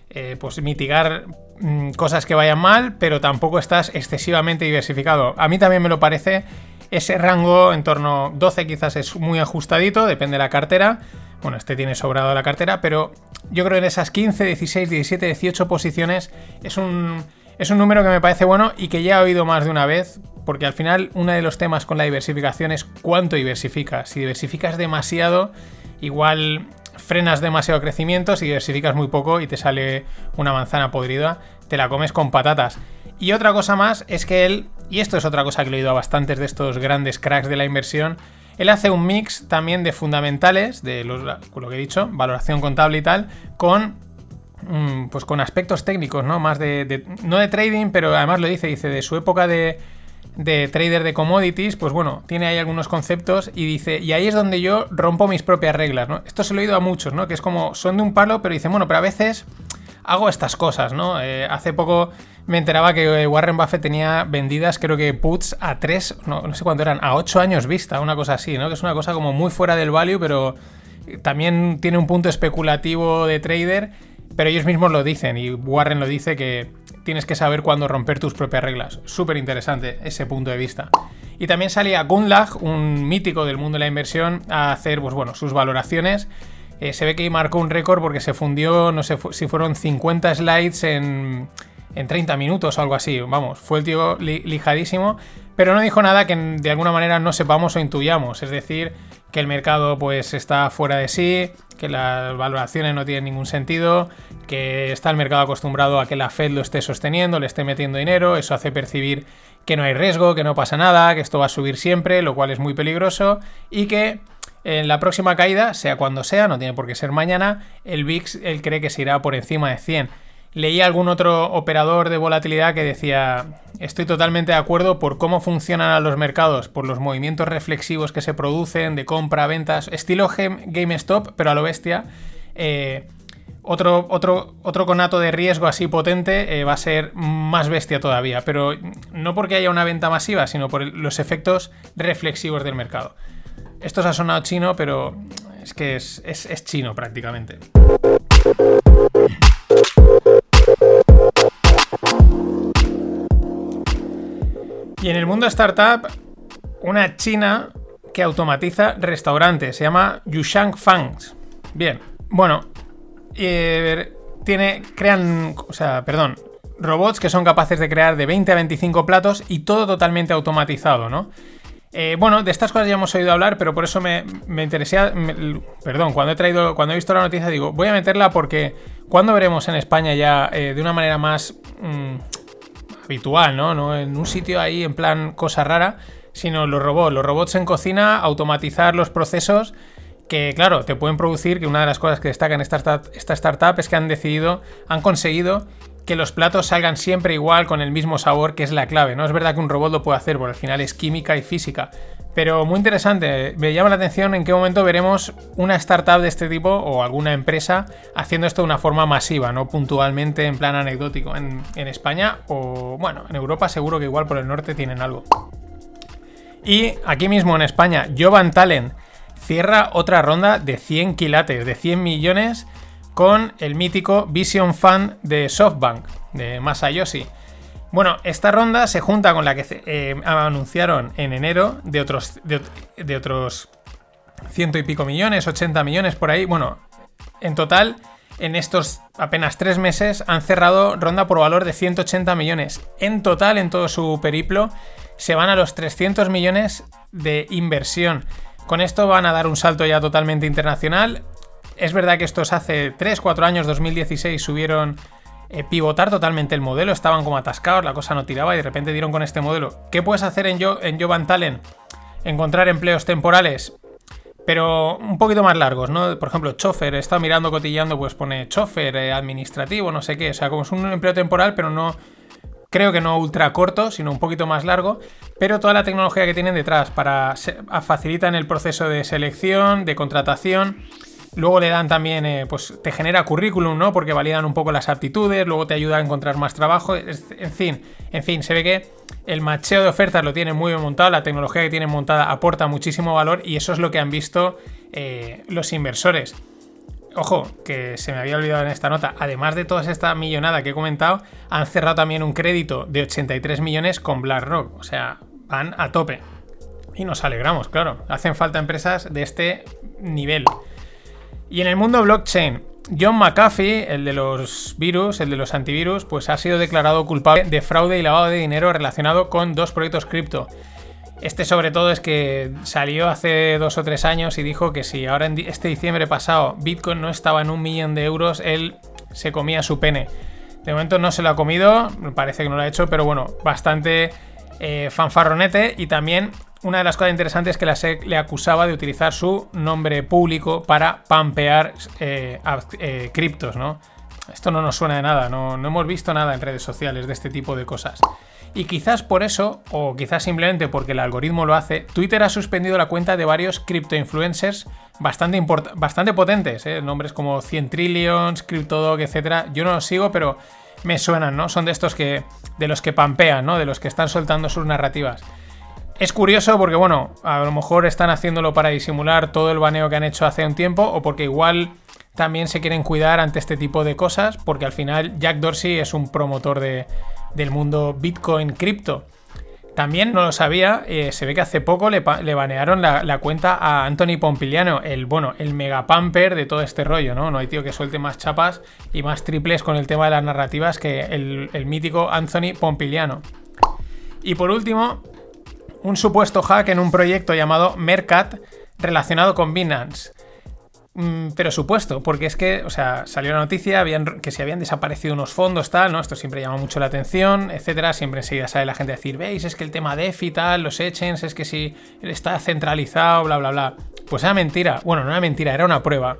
eh, pues mitigar mm, cosas que vayan mal, pero tampoco estás excesivamente diversificado. A mí también me lo parece. Ese rango en torno 12 quizás es muy ajustadito, depende de la cartera. Bueno, este tiene sobrado la cartera, pero yo creo que en esas 15, 16, 17, 18 posiciones es un, es un número que me parece bueno y que ya he oído más de una vez, porque al final uno de los temas con la diversificación es cuánto diversificas. Si diversificas demasiado, igual frenas demasiado crecimiento, si diversificas muy poco y te sale una manzana podrida, te la comes con patatas. Y otra cosa más es que él, y esto es otra cosa que he oído a bastantes de estos grandes cracks de la inversión, él hace un mix también de fundamentales, de los- lo que he dicho, valoración contable y tal, con mm, pues con aspectos técnicos, ¿no? Más de, no de trading, pero además lo dice, dice de su época de, de trader de commodities, pues bueno, tiene ahí algunos conceptos y dice, y ahí es donde yo rompo mis propias reglas, ¿no? Esto se lo he oído a muchos, ¿no? Que es como, son de un palo, pero dicen, bueno, pero a veces hago estas cosas, ¿no? Eh, hace poco me enteraba que eh, Warren Buffett tenía vendidas, creo que puts a 3, no, no sé cuánto eran, a 8 años vista, una cosa así, ¿no? Que es una cosa como muy fuera del value, pero también tiene un punto especulativo de trader, pero ellos mismos lo dicen y Warren lo dice que tienes que saber cuándo romper tus propias reglas. Súper interesante ese punto de vista. Y también salía Gunlag, un mítico del mundo de la inversión, a hacer pues bueno, sus valoraciones. Eh, se ve que marcó un récord porque se fundió, no sé si fueron 50 slides en, en 30 minutos o algo así. Vamos, fue el tío li- lijadísimo, pero no dijo nada que de alguna manera no sepamos o intuyamos. Es decir, que el mercado pues está fuera de sí, que las valoraciones no tienen ningún sentido, que está el mercado acostumbrado a que la Fed lo esté sosteniendo, le esté metiendo dinero, eso hace percibir que no hay riesgo, que no pasa nada, que esto va a subir siempre, lo cual es muy peligroso, y que en la próxima caída, sea cuando sea, no tiene por qué ser mañana, el VIX él cree que se irá por encima de 100. Leí algún otro operador de volatilidad que decía, estoy totalmente de acuerdo por cómo funcionan a los mercados, por los movimientos reflexivos que se producen de compra, ventas, estilo GameStop, pero a lo bestia. Eh, otro, otro, otro conato de riesgo así potente eh, va a ser más bestia todavía, pero no porque haya una venta masiva, sino por los efectos reflexivos del mercado. Esto os ha sonado chino, pero es que es, es- es chino prácticamente. Y en el mundo startup, una china que automatiza restaurantes, se llama Yushang Fangs. Bien, bueno, eh, tiene, crean, o sea, perdón, robots que son capaces de crear de 20 a 25 platos y todo totalmente automatizado, ¿no? Eh, bueno, de estas cosas ya hemos oído hablar, pero por eso me, me interesé. perdón, cuando he traído, cuando he visto la noticia, digo, voy a meterla porque cuando veremos en España ya eh, de una manera más mm, habitual, ¿no? ¿no? En un sitio ahí en plan cosa rara, sino los robots, los robots en cocina, automatizar los procesos que, claro, te pueden producir, que una de las cosas que destaca en esta, esta startup es que han decidido, han conseguido que los platos salgan siempre igual con el mismo sabor, que es la clave. No es verdad que un robot lo pueda hacer, porque al final es química y física. Pero muy interesante, me llama la atención en qué momento veremos una startup de este tipo o alguna empresa haciendo esto de una forma masiva, no puntualmente en plan anecdótico. En, España o, bueno, en Europa seguro que igual por el norte tienen algo. Y aquí mismo en España, Jovan Talent cierra otra ronda de 100 quilates, de 100 millones, con el mítico Vision Fund de SoftBank, de Masayoshi. Bueno, esta ronda se junta con la que eh, anunciaron en enero de otros, de, otros ciento y pico millones, 80 millones por ahí. Bueno, en total, en estos apenas tres meses han cerrado ronda por valor de 180 millones. En total, en todo su periplo, se van a los 300 millones de inversión. Con esto van a dar un salto ya totalmente internacional. Es verdad que estos hace 3-4 años, 2016, subieron eh, pivotar totalmente el modelo, estaban como atascados, la cosa no tiraba y de repente dieron con este modelo. ¿Qué puedes hacer en, Yo, en? Encontrar empleos temporales, pero un poquito más largos, ¿no? Por ejemplo, chofer, estado mirando, cotillando, pues pone chofer, eh, administrativo, no sé qué, o sea, como es un empleo temporal, pero no, creo que no ultra corto, sino un poquito más largo, pero toda la tecnología que tienen detrás para facilitan el proceso de selección, de contratación. Luego le dan también, eh, pues te genera currículum, ¿no? Porque validan un poco las aptitudes, luego te ayuda a encontrar más trabajo. En fin, en fin, se ve que el macheo de ofertas lo tienen muy bien montado, la tecnología que tienen montada aporta muchísimo valor y eso es lo que han visto eh, los inversores. Ojo, que se me había olvidado en esta nota, además de toda esta millonada que he comentado, han cerrado también un crédito de 83 millones con BlackRock. O sea, van a tope. Y nos alegramos, claro. Hacen falta empresas de este nivel. Y en el mundo blockchain, John McAfee, el de los virus, el de los antivirus, pues ha sido declarado culpable de fraude y lavado de dinero relacionado con dos proyectos cripto. Este sobre todo es que salió hace dos o tres años y dijo que si ahora en este diciembre pasado Bitcoin no estaba en un millón de euros, él se comía su pene. De momento no se lo ha comido, parece que no lo ha hecho, pero bueno, bastante eh, fanfarronete y también una de las cosas interesantes es que la SEC le acusaba de utilizar su nombre público para pampear eh, eh, criptos, ¿no? Esto no nos suena de nada, no, no hemos visto nada en redes sociales de este tipo de cosas. Y quizás por eso, o quizás simplemente porque el algoritmo lo hace, Twitter ha suspendido la cuenta de varios cripto influencers bastante, bastante potentes, ¿eh? nombres como 100 Trillions, CryptoDog, etc. Yo no los sigo, pero me suenan, ¿no? Son de estos que. de los que pampean, ¿no? De los que están soltando sus narrativas. Es curioso porque, bueno, a lo mejor están haciéndolo para disimular todo el baneo que han hecho hace un tiempo, o porque igual también se quieren cuidar ante este tipo de cosas, porque al final Jack Dorsey es un promotor de, del mundo Bitcoin cripto. También no lo sabía, eh, se ve que hace poco le, banearon la, cuenta a Anthony Pompiliano, el bueno, el mega pamper de todo este rollo, ¿no? No hay tío que suelte más chapas y más triples con el tema de las narrativas que el, el mítico Anthony Pompiliano. Y por último, un supuesto hack en un proyecto llamado Mercat relacionado con Binance. Mm, pero supuesto, porque es que, o sea, salió la noticia que se habían desaparecido unos fondos, tal, ¿no? Esto siempre llama mucho la atención, etcétera. Siempre enseguida sale la gente a decir, veis, es que el tema DeFi, tal, los exchanges, es que si está centralizado, bla, bla, bla. Pues era mentira. Bueno, no era mentira, era una prueba.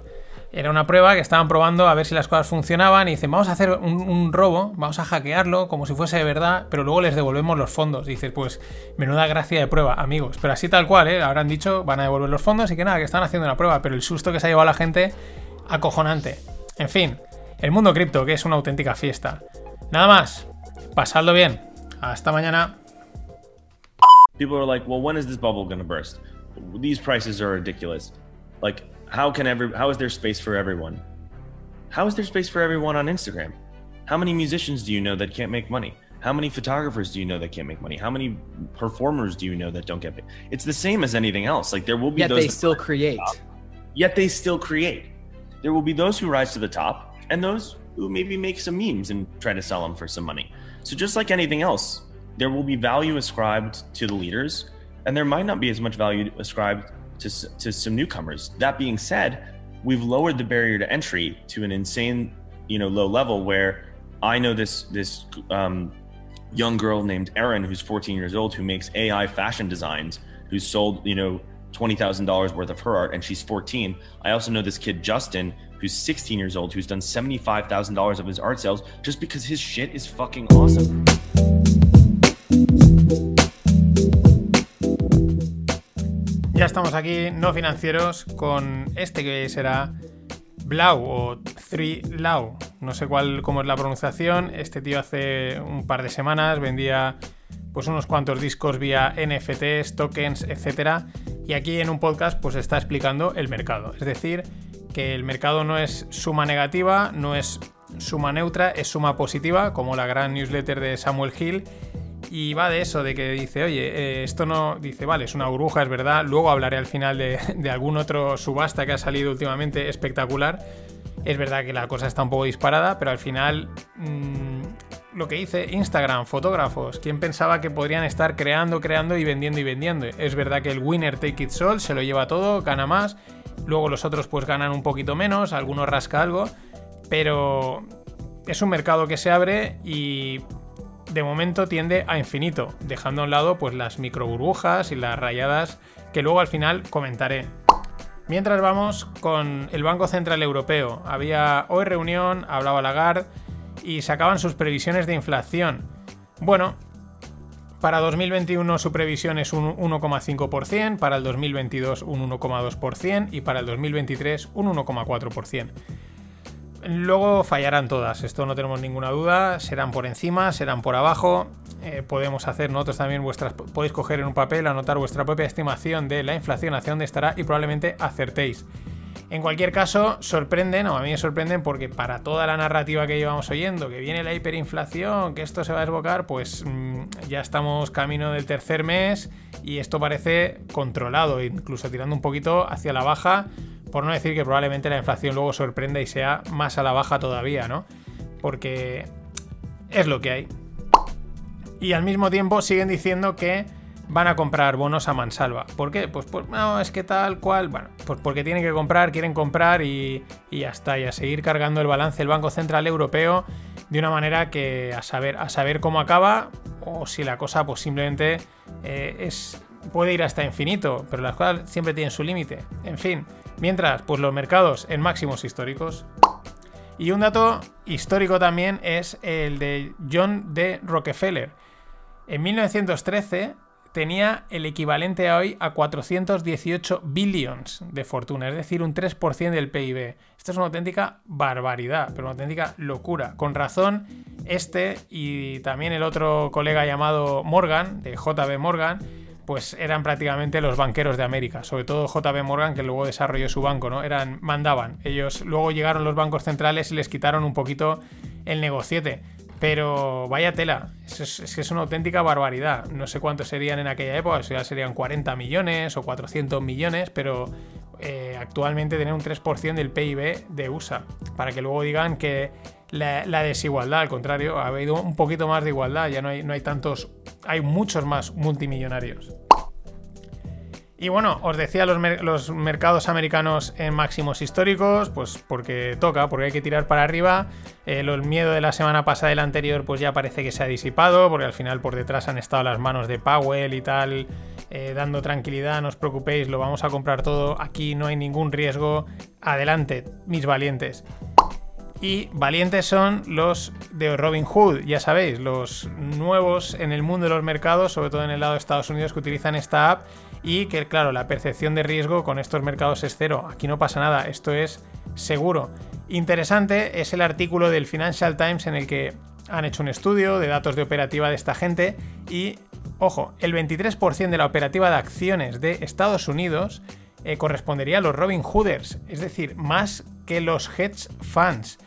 Era una prueba que estaban probando a ver si las cosas funcionaban y dicen, vamos a hacer un, robo, vamos a hackearlo como si fuese de verdad, pero luego les devolvemos los fondos. Y dices, pues, menuda gracia de prueba, amigos. Pero así tal cual, ¿eh? Habrán dicho, van a devolver los fondos y que nada, que están haciendo una prueba, pero el susto que se ha llevado la gente, acojonante. En fin, el mundo cripto, que es una auténtica fiesta. Nada más, pasadlo bien. Hasta mañana. People are like, well, when is this bubble gonna burst? These prices are ridiculous. Like, how can every how is there space for everyone? How is there space for everyone on Instagram? How many musicians do you know that can't make money? How many photographers do you know that can't make money? How many performers do you know that don't get paid? It's the same as anything else. Like there will be yet those they still create. yet they still create. There will be those who rise to the top and those who maybe make some memes and try to sell them for some money. So just like anything else, there will be value ascribed to the leaders, and there might not be as much value ascribed to, to some newcomers. That being said, we've lowered the barrier to entry to an insane, you know, low level where I know this this um, young girl named Erin who's 14 years old who makes AI fashion designs, who's sold, you know, twenty thousand dollars worth of her art, and she's 14. I also know this kid Justin who's 16 years old who's done $75,000 of his art sales just because his shit is fucking awesome. Ya estamos aquí, no financieros, con este que será Blau o Three Lau. No sé cuál cómo es la pronunciación. Este tío hace un par de semanas vendía pues unos cuantos discos vía NFTs, tokens, etc. Y aquí en un podcast pues está explicando el mercado. Es decir, que el mercado no es suma negativa, no es suma neutra, es suma positiva, como la gran newsletter de Samuel Hill. Y va de eso, de que dice, oye, eh, esto no. Dice, vale, es una burbuja, es verdad. Luego hablaré al final de, algún otro subasta que ha salido últimamente espectacular. Es verdad que la cosa está un poco disparada, pero al final. mmm, lo que dice Instagram, fotógrafos, ¿quién pensaba que podrían estar creando, creando y vendiendo y vendiendo? Es verdad que el winner take it all se lo lleva todo, gana más, luego los otros pues ganan un poquito menos, algunos rasca algo, pero es un mercado que se abre y de momento tiende a infinito, dejando a un lado pues las micro burbujas y las rayadas que luego al final comentaré. Mientras vamos con el Banco Central Europeo, había hoy reunión, hablaba Lagarde y sacaban sus previsiones de inflación. Bueno, para 2021 su previsión es un 1,5%, para el 2022 un 1,2% y para el 2023 un 1,4%. Luego fallarán todas, esto no tenemos ninguna duda, serán por encima, serán por abajo. Eh, podemos hacer nosotros también vuestras, podéis coger en un papel, anotar vuestra propia estimación de la inflación, hacia dónde estará y probablemente acertéis. En cualquier caso, sorprenden, o a mí me sorprenden, porque para toda la narrativa que llevamos oyendo, que viene la hiperinflación, que esto se va a desbocar, pues mmm, ya estamos camino del tercer mes y esto parece controlado, incluso tirando un poquito hacia la baja, por no decir que probablemente la inflación luego sorprenda y sea más a la baja todavía, ¿no? Porque es lo que hay. Y al mismo tiempo siguen diciendo que van a comprar bonos a mansalva. ¿Por qué? Pues, pues no, es que tal cual. Bueno, pues porque tienen que comprar, quieren comprar y, y, ya está. Y a seguir cargando el balance del Banco Central Europeo de una manera que a saber, a saber cómo acaba o si la cosa pues simplemente eh, es, puede ir hasta infinito, pero las cosas siempre tienen su límite. En fin, mientras, pues los mercados en máximos históricos. Y un dato histórico también es el de John D. Rockefeller. En 1913 tenía el equivalente a hoy a 418 billions de fortuna, es decir, un 3% del PIB. Esto es una auténtica barbaridad, pero una auténtica locura. Con razón, este y también el otro colega llamado Morgan, de JB Morgan, pues eran prácticamente los banqueros de América, sobre todo JB Morgan, que luego desarrolló su banco, ¿no? Eran, mandaban. Ellos luego llegaron los bancos centrales y les quitaron un poquito el negociete. Pero vaya tela, es, que es una auténtica barbaridad. No sé cuántos serían en aquella época, o serían 40 millones o 400 millones, pero eh, actualmente tener un 3% del PIB de USA. Para que luego digan que la, desigualdad, al contrario, ha habido un poquito más de igualdad, ya no hay, no hay tantos, hay muchos más multimillonarios. Y bueno, os decía los, los, mercados americanos en máximos históricos, pues porque toca, porque hay que tirar para arriba. Eh, el miedo de la semana pasada y la anterior, pues ya parece que se ha disipado, porque al final por detrás han estado las manos de Powell y tal, eh, dando tranquilidad, no os preocupéis, lo vamos a comprar todo, aquí no hay ningún riesgo. Adelante, mis valientes. Y valientes son los de Robin Hood, ya sabéis, los nuevos en el mundo de los mercados, sobre todo en el lado de Estados Unidos, que utilizan esta app y que, claro, la percepción de riesgo con estos mercados es cero. Aquí no pasa nada, esto es seguro. Interesante es el artículo del Financial Times en el que han hecho un estudio de datos de operativa de esta gente y, ojo, el 23% de la operativa de acciones de Estados Unidos eh, correspondería a los Robin Hooders, es decir, más que los hedge funds.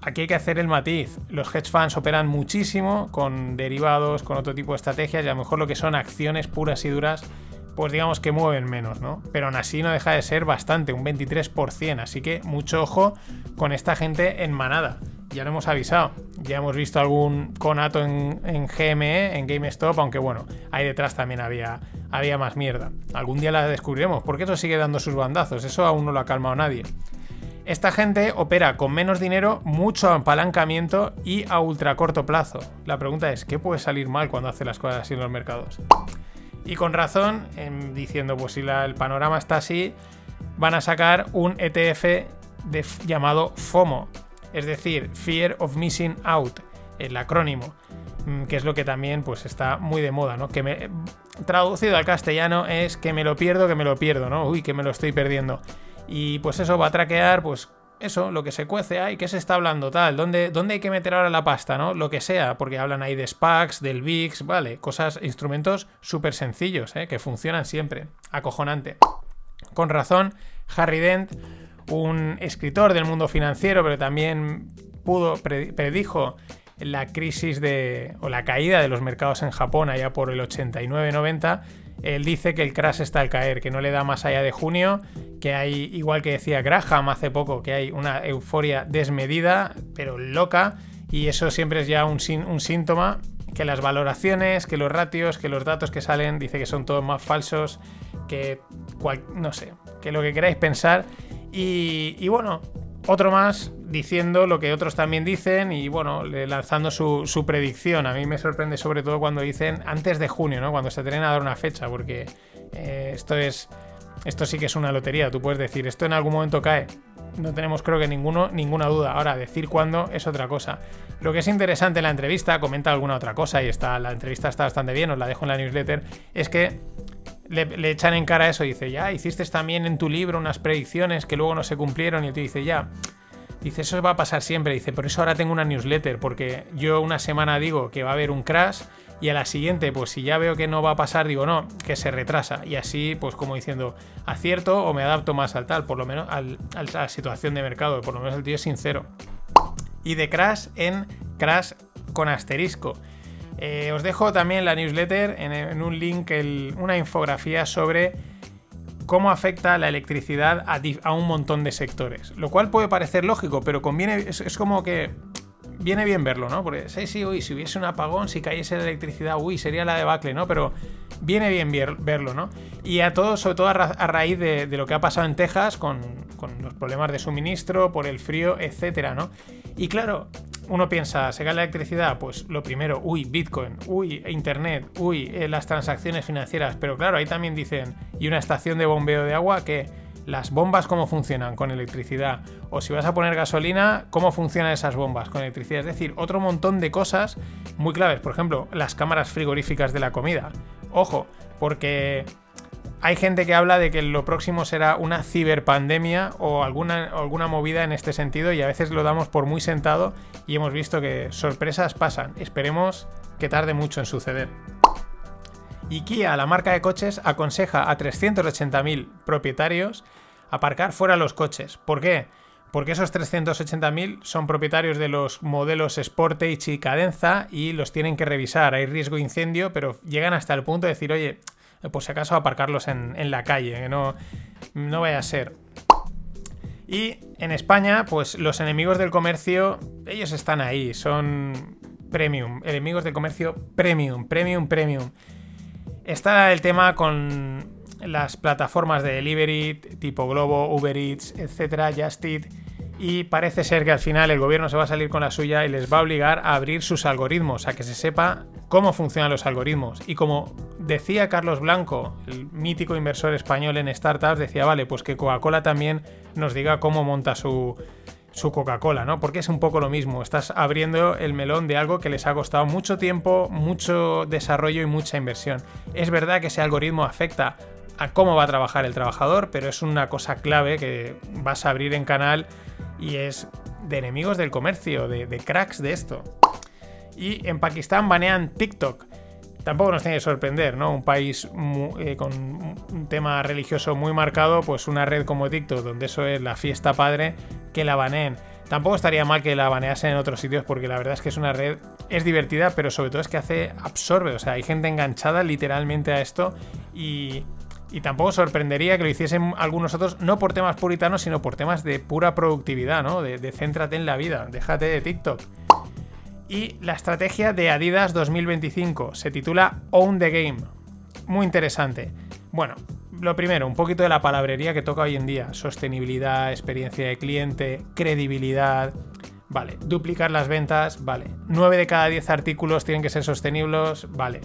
Aquí hay que hacer el matiz. Los hedge funds operan muchísimo con derivados, con otro tipo de estrategias y a lo mejor lo que son acciones puras y duras pues digamos que mueven menos, ¿no? Pero aún así no deja de ser bastante, un 23%, así que mucho ojo con esta gente en manada. Ya lo hemos avisado, ya hemos visto algún conato en, en GME, en GameStop, aunque bueno, ahí detrás también había, había más mierda. Algún día la descubriremos, porque eso sigue dando sus bandazos, eso aún no lo ha calmado nadie. Esta gente opera con menos dinero, mucho apalancamiento y a ultra corto plazo. La pregunta es, ¿qué puede salir mal cuando hace las cosas así en los mercados? Y con razón, en diciendo, pues si el panorama está así, van a sacar un ETF llamado FOMO, es decir, Fear of Missing Out, el acrónimo, mm, que es lo que también pues está muy de moda, ¿no? Que me, traducido al castellano es que me lo pierdo, que me lo pierdo, ¿no? Uy, que me lo estoy perdiendo. Y pues eso va a traquear, pues eso, lo que se cuece ahí, qué se está hablando tal, ¿Dónde, dónde hay que meter ahora la pasta, ¿no? Lo que sea, porque hablan ahí de SPACs, del VIX, vale, cosas, instrumentos súper sencillos, ¿eh? que funcionan siempre, acojonante. Con razón, Harry Dent, un escritor del mundo financiero, pero también pudo, predijo la crisis de, o la caída de los mercados en Japón allá por el 89-90, él dice que el crash está al caer, que no le da más allá de junio, que hay, igual que decía Graham hace poco, que hay una euforia desmedida, pero loca, y eso siempre es ya un, síntoma que las valoraciones, que los ratios, que los datos que salen, dice que son todos más falsos, que no sé, que lo que queráis pensar. Y, bueno, otro más diciendo lo que otros también dicen y bueno, lanzando su, predicción. A mí me sorprende sobre todo cuando dicen antes de junio, ¿no? Cuando se tienen a dar una fecha, porque eh, esto es. Esto sí que es una lotería. Tú puedes decir, esto en algún momento cae. No tenemos, creo que ninguno, ninguna duda. Ahora, decir cuándo es otra cosa. Lo que es interesante en la entrevista, comenta alguna otra cosa, y está, la entrevista está bastante bien, os la dejo en la newsletter, es que le, echan en cara eso dice, ya, hiciste también en tu libro unas predicciones que luego no se cumplieron y te dice, ya, dice, eso va a pasar siempre, dice, por eso ahora tengo una newsletter, porque yo una semana digo que va a haber un crash y a la siguiente, pues si ya veo que no va a pasar, digo, no, que se retrasa. Y así, pues como diciendo, acierto o me adapto más al tal, por lo menos a la situación de mercado, por lo menos el tío es sincero. Y de crash en crash con asterisco. Eh, os dejo también la newsletter en, un link una infografía sobre cómo afecta la electricidad a, un montón de sectores. Lo cual puede parecer lógico, pero conviene. Es, como que. Viene bien verlo, ¿no? Porque sí, sí, uy, si hubiese un apagón, si cayese la electricidad, uy, sería la debacle, ¿no? Pero viene bien verlo, ¿no? Y a todos, sobre todo a, raíz de, lo que ha pasado en Texas con, con los problemas de suministro, por el frío, etcétera, ¿no? Y claro, uno piensa, ¿se cae la electricidad? Pues lo primero, uy, Bitcoin, uy, Internet, uy, eh, las transacciones financieras. Pero claro, ahí también dicen, y una estación de bombeo de agua que las bombas cómo funcionan con electricidad. O si vas a poner gasolina, cómo funcionan esas bombas con electricidad. Es decir, otro montón de cosas muy claves. Por ejemplo, las cámaras frigoríficas de la comida. Ojo, porque hay gente que habla de que lo próximo será una ciberpandemia o alguna, alguna movida en este sentido y a veces lo damos por muy sentado y hemos visto que sorpresas pasan. Esperemos que tarde mucho en suceder. Y la marca de coches, aconseja a 380.000 propietarios aparcar fuera los coches. ¿Por qué? Porque esos 380.000 son propietarios de los modelos Sportage y Cadenza y los tienen que revisar. Hay riesgo de incendio, pero llegan hasta el punto de decir, oye, por si acaso aparcarlos en, la calle, que no, no vaya a ser. Y en España, pues los enemigos del comercio, ellos están ahí, son premium, enemigos del comercio premium, premium, premium. Está el tema con las plataformas de delivery tipo Globo, Uber Eats, etcétera, Just y parece ser que al final el gobierno se va a salir con la suya y les va a obligar a abrir sus algoritmos, a que se sepa cómo funcionan los algoritmos. Y como decía Carlos Blanco, el mítico inversor español en startups, decía, vale, pues que Coca-Cola también nos diga cómo monta su, su Coca-Cola, ¿no? Porque es un poco lo mismo, estás abriendo el melón de algo que les ha costado mucho tiempo, mucho desarrollo y mucha inversión. Es verdad que ese algoritmo afecta a cómo va a trabajar el trabajador, pero es una cosa clave que vas a abrir en canal y es de enemigos del comercio, de, cracks de esto. Y en Pakistán banean TikTok. Tampoco nos tiene que sorprender, ¿no? Un país eh, con un tema religioso muy marcado, pues una red como TikTok, donde eso es la fiesta padre, que la baneen. Tampoco estaría mal que la baneasen en otros sitios porque la verdad es que es una red, es divertida, pero sobre todo es que hace, absorbe, o sea, hay gente enganchada literalmente a esto y y tampoco sorprendería que lo hiciesen algunos otros, no por temas puritanos, sino por temas de pura productividad, ¿no? De, céntrate en la vida, déjate de TikTok. Y la estrategia de Adidas 2025 se titula Own the Game. Muy interesante. Bueno, lo primero, un poquito de la palabrería que toca hoy en día. Sostenibilidad, experiencia de cliente, credibilidad. Vale, duplicar las ventas, vale. 9 de cada 10 artículos tienen que ser sostenibles, vale.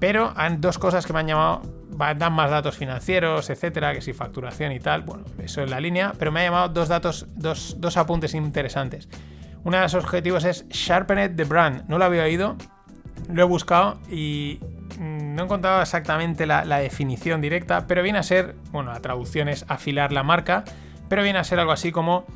Pero hay dos cosas que me han llamado dan más datos financieros, etcétera, que si facturación y tal. Bueno, eso es la línea, pero me ha llamado dos datos, dos, dos apuntes interesantes. Uno de los objetivos es Sharpen the Brand. No lo había oído, lo he buscado y mm, no he encontrado exactamente la, definición directa, pero viene a ser, bueno, la traducción es afilar la marca, pero viene a ser algo así como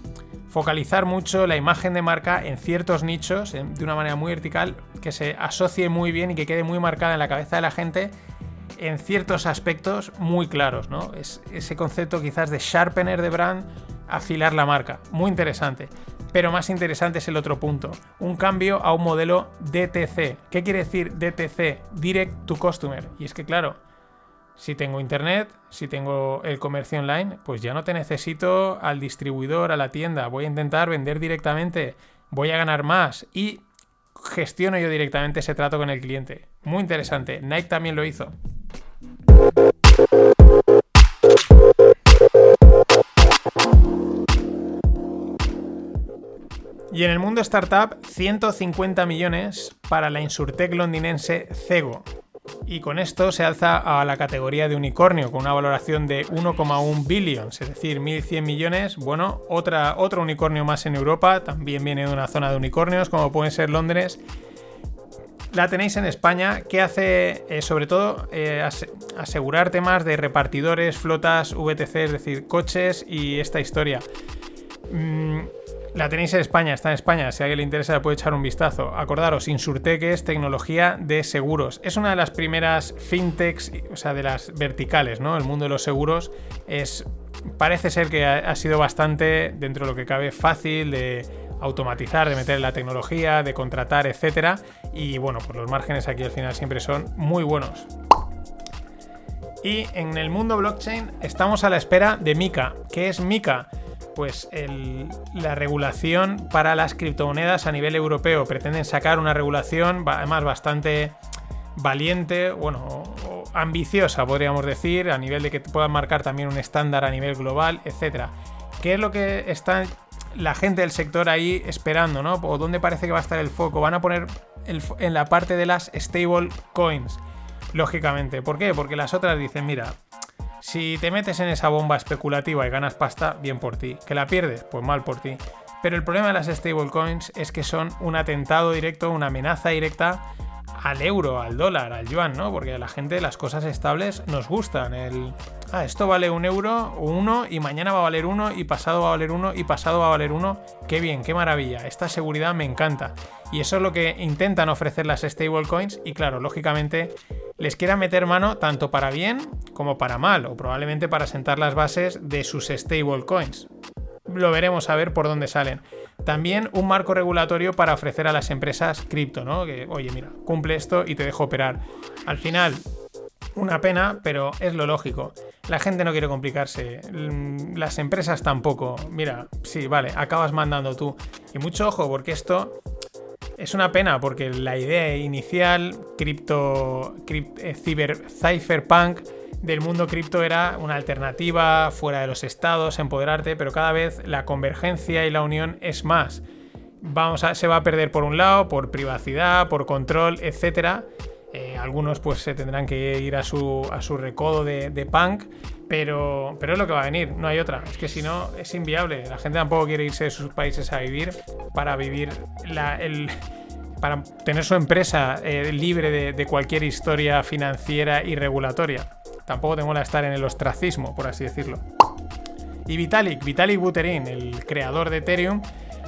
focalizar mucho la imagen de marca en ciertos nichos de una manera muy vertical, que se asocie muy bien y que quede muy marcada en la cabeza de la gente en ciertos aspectos muy claros, ¿no? Es ese concepto quizás de sharpener de brand, afilar la marca. Muy interesante. Pero más interesante es el otro punto. Un cambio a un modelo DTC. ¿Qué quiere decir DTC? Direct to Customer. Y es que claro, si tengo internet, si tengo el comercio online, pues ya no te necesito al distribuidor, a la tienda. Voy a intentar vender directamente. Voy a ganar más. Y gestiono yo directamente ese trato con el cliente. Muy interesante. Nike también lo hizo. Y en el mundo startup, 150 millones para la insurtech londinense Cego. Y con esto se alza a la categoría de unicornio, con una valoración de 1,1 billions, es decir, 1.100 millones. Bueno, otra, otro unicornio más en Europa, también viene de una zona de unicornios, como pueden ser Londres. La tenéis en España, que hace eh, sobre todo eh, ase- asegurar temas de repartidores, flotas, VTC, es decir, coches y esta historia. Mm, la tenéis en España, está en España. Si a alguien le interesa, le puede echar un vistazo. Acordaros, Insurtech es tecnología de seguros. Es una de las primeras fintechs, o sea, de las verticales, ¿no? El mundo de los seguros es. Parece ser que ha, sido bastante, dentro de lo que cabe, fácil de automatizar, de meter la tecnología, de contratar, etcétera. Y bueno, pues los márgenes aquí al final siempre son muy buenos. Y en el mundo blockchain estamos a la espera de Mika. ¿Qué es Mika? Pues la regulación para las criptomonedas a nivel europeo. Pretenden sacar una regulación además bastante valiente, bueno, ambiciosa podríamos decir, a nivel de que puedan marcar también un estándar a nivel global, etcétera. ¿Qué es lo que está la gente del sector ahí esperando, ¿no? ¿O dónde parece que va a estar el foco? Van a poner en la parte de las stable coins, lógicamente. ¿Por qué? Porque las otras dicen, mira, si te metes en esa bomba especulativa y ganas pasta, bien por ti. ¿Que la pierdes? Pues mal por ti. Pero el problema de las stablecoins es que son un atentado directo, una amenaza directa al euro, al dólar, al yuan, ¿no? Porque a la gente las cosas estables nos gustan. El, ah, esto vale un euro o uno y mañana va a valer uno y pasado va a valer uno y pasado va a valer uno. Qué bien, qué maravilla. Esta seguridad me encanta. Y eso es lo que intentan ofrecer las stablecoins y claro, lógicamente les quieran meter mano tanto para bien como para mal o probablemente para sentar las bases de sus stablecoins. Lo veremos a ver por dónde salen. También un marco regulatorio para ofrecer a las empresas cripto, ¿no? Que, oye, mira, cumple esto y te dejo operar. Al final, una pena, pero es lo lógico. La gente no quiere complicarse. Mm, Las empresas tampoco. Mira, sí, vale, acabas mandando tú. Y mucho ojo, porque esto es una pena, porque la idea inicial, cripto, crip- eh, cypherpunk del mundo cripto era una alternativa fuera de los estados, empoderarte, pero cada vez la convergencia y la unión es más. Vamos a, se va a perder por un lado, por privacidad, por control, etcétera. Eh, algunos pues se tendrán que ir a su, a su recodo de, punk, pero, pero es lo que va a venir, no hay otra. Es que si no, es inviable. La gente tampoco quiere irse de sus países a vivir para vivir la, el, para tener su empresa eh, libre de, cualquier historia financiera y regulatoria. Tampoco te mola estar en el ostracismo, por así decirlo. Y Vitalik, Vitalik Buterin, el creador de Ethereum,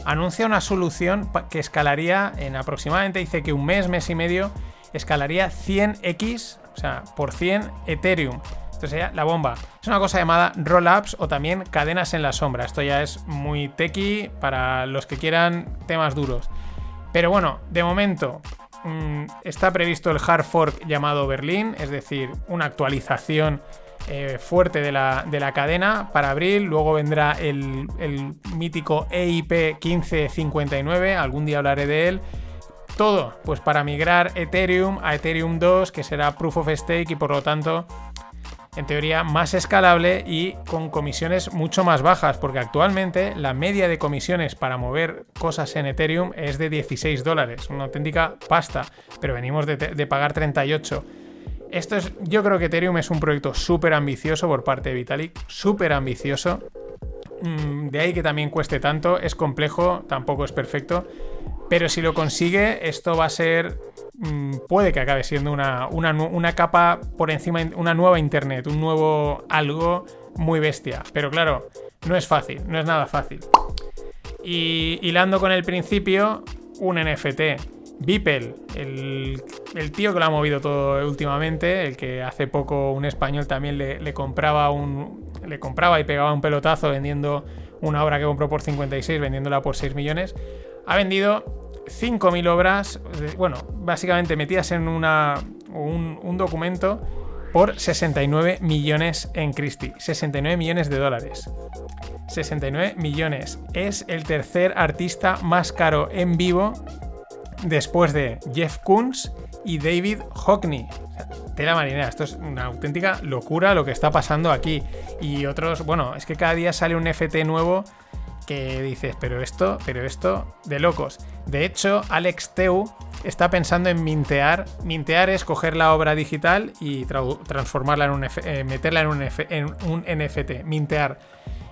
anuncia una solución que escalaría en aproximadamente, dice que un mes, mes y medio, escalaría 100x, o sea, por 100 Ethereum. Esto sería la bomba. Es una cosa llamada roll-ups o también cadenas en la sombra. Esto ya es muy techy para los que quieran temas duros. Pero bueno, de momento mm, está previsto el hard fork llamado Berlín, es decir, una actualización eh, fuerte de la, de la cadena para abril. Luego vendrá el, el mítico EIP 1559, algún día hablaré de él. Todo, pues para migrar Ethereum a Ethereum 2, que será Proof of Stake y por lo tanto, en teoría, más escalable y con comisiones mucho más bajas, porque actualmente la media de comisiones para mover cosas en Ethereum es de 16 dólares, una auténtica pasta, pero venimos de, pagar 38. Esto es, yo creo que Ethereum es un proyecto súper ambicioso por parte de Vitalik, súper ambicioso. Mm, de ahí que también cueste tanto, es complejo, tampoco es perfecto. Pero si lo consigue, esto va a ser. mm, puede que acabe siendo una, una una capa por encima, una nueva internet, un nuevo algo muy bestia. Pero claro, no es fácil, no es nada fácil. Y hilando con el principio, un NFT. Beeple, el, tío que lo ha movido todo últimamente, el que hace poco un español también le, compraba un. le compraba y pegaba un pelotazo vendiendo una obra que compró por 56, vendiéndola por 6 millones. Ha vendido 5.000 obras, eh, bueno, básicamente metidas en una, un, un documento por 69 millones en Christie. 69 millones de dólares. 69 millones. Es el tercer artista más caro en vivo después de Jeff Koons y David Hockney. O sea, tela marinera, esto es una auténtica locura lo que está pasando aquí. Y otros, bueno, es que cada día sale un FT nuevo que dices, pero esto, pero esto, de locos. De hecho, Alex Teu está pensando en mintear. Mintear es coger la obra digital y transformarla en un eh, meterla en un NFT. Mintear.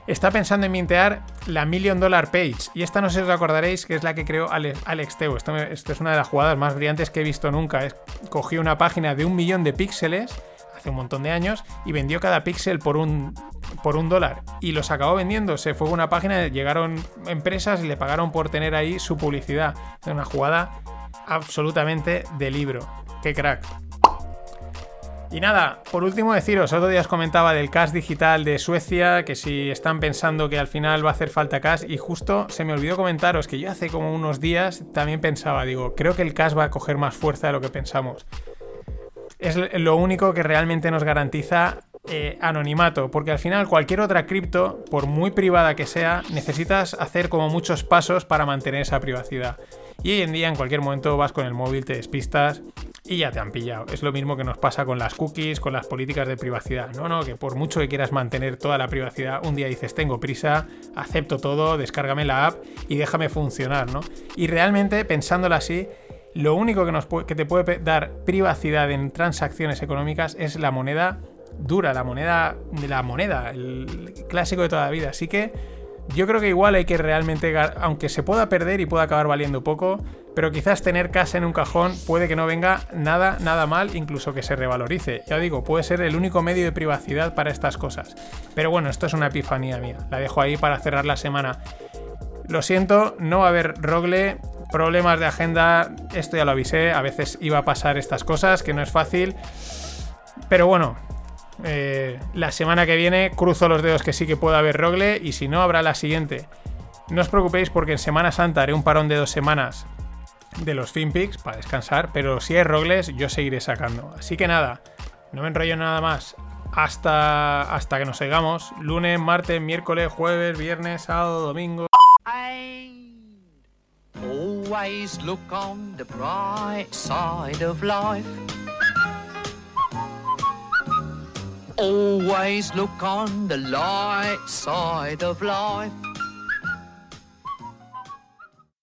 Está pensando en mintear la Million Dollar Page. Y esta no sé si os acordaréis que es la que creó Ale- Alex Teu. Esto, es una de las jugadas más brillantes que he visto nunca. Cogió una página de un millón de píxeles hace un montón de años y vendió cada píxel por un, por un dólar. Y los acabó vendiendo. Se fue a una página, llegaron empresas y le pagaron por tener ahí su publicidad. Es una jugada absolutamente de libro. Qué crack. Y nada, por último deciros, otro día os comentaba del cash digital de Suecia, que si están pensando que al final va a hacer falta cash, y justo se me olvidó comentaros que yo hace como unos días también pensaba, digo, creo que el cash va a coger más fuerza de lo que pensamos. Es lo único que realmente nos garantiza eh, anonimato, porque al final cualquier otra cripto, por muy privada que sea, necesitas hacer como muchos pasos para mantener esa privacidad. Y hoy en día en cualquier momento vas con el móvil, te despistas y ya te han pillado. Es lo mismo que nos pasa con las cookies, con las políticas de privacidad. No, no, que por mucho que quieras mantener toda la privacidad, un día dices tengo prisa, acepto todo, descárgame la app y déjame funcionar, ¿no? Y realmente, pensándolo así, lo único que, nos que te puede dar privacidad en transacciones económicas es la moneda dura, la moneda de la moneda, el clásico de toda la vida. Así que yo creo que igual hay que realmente, aunque se pueda perder y pueda acabar valiendo poco, pero quizás tener casa en un cajón puede que no venga nada, nada mal, incluso que se revalorice. Ya digo, puede ser el único medio de privacidad para estas cosas. Pero bueno, esto es una epifanía mía. La dejo ahí para cerrar la semana. Lo siento, no va a haber rogle, problemas de agenda, esto ya lo avisé, a veces iba a pasar estas cosas, que no es fácil. Pero bueno, eh, la semana que viene cruzo los dedos que sí que pueda haber rogle y si no habrá la siguiente. No os preocupéis porque en Semana Santa haré un parón de dos semanas de los FinPix para descansar, pero si hay rogles yo seguiré sacando. Así que nada, no me enrollo nada más. Hasta, hasta que nos oigamos. Lunes, martes, miércoles, jueves, viernes, sábado, domingo. Always look on the bright side of life. Always look on the light side of life.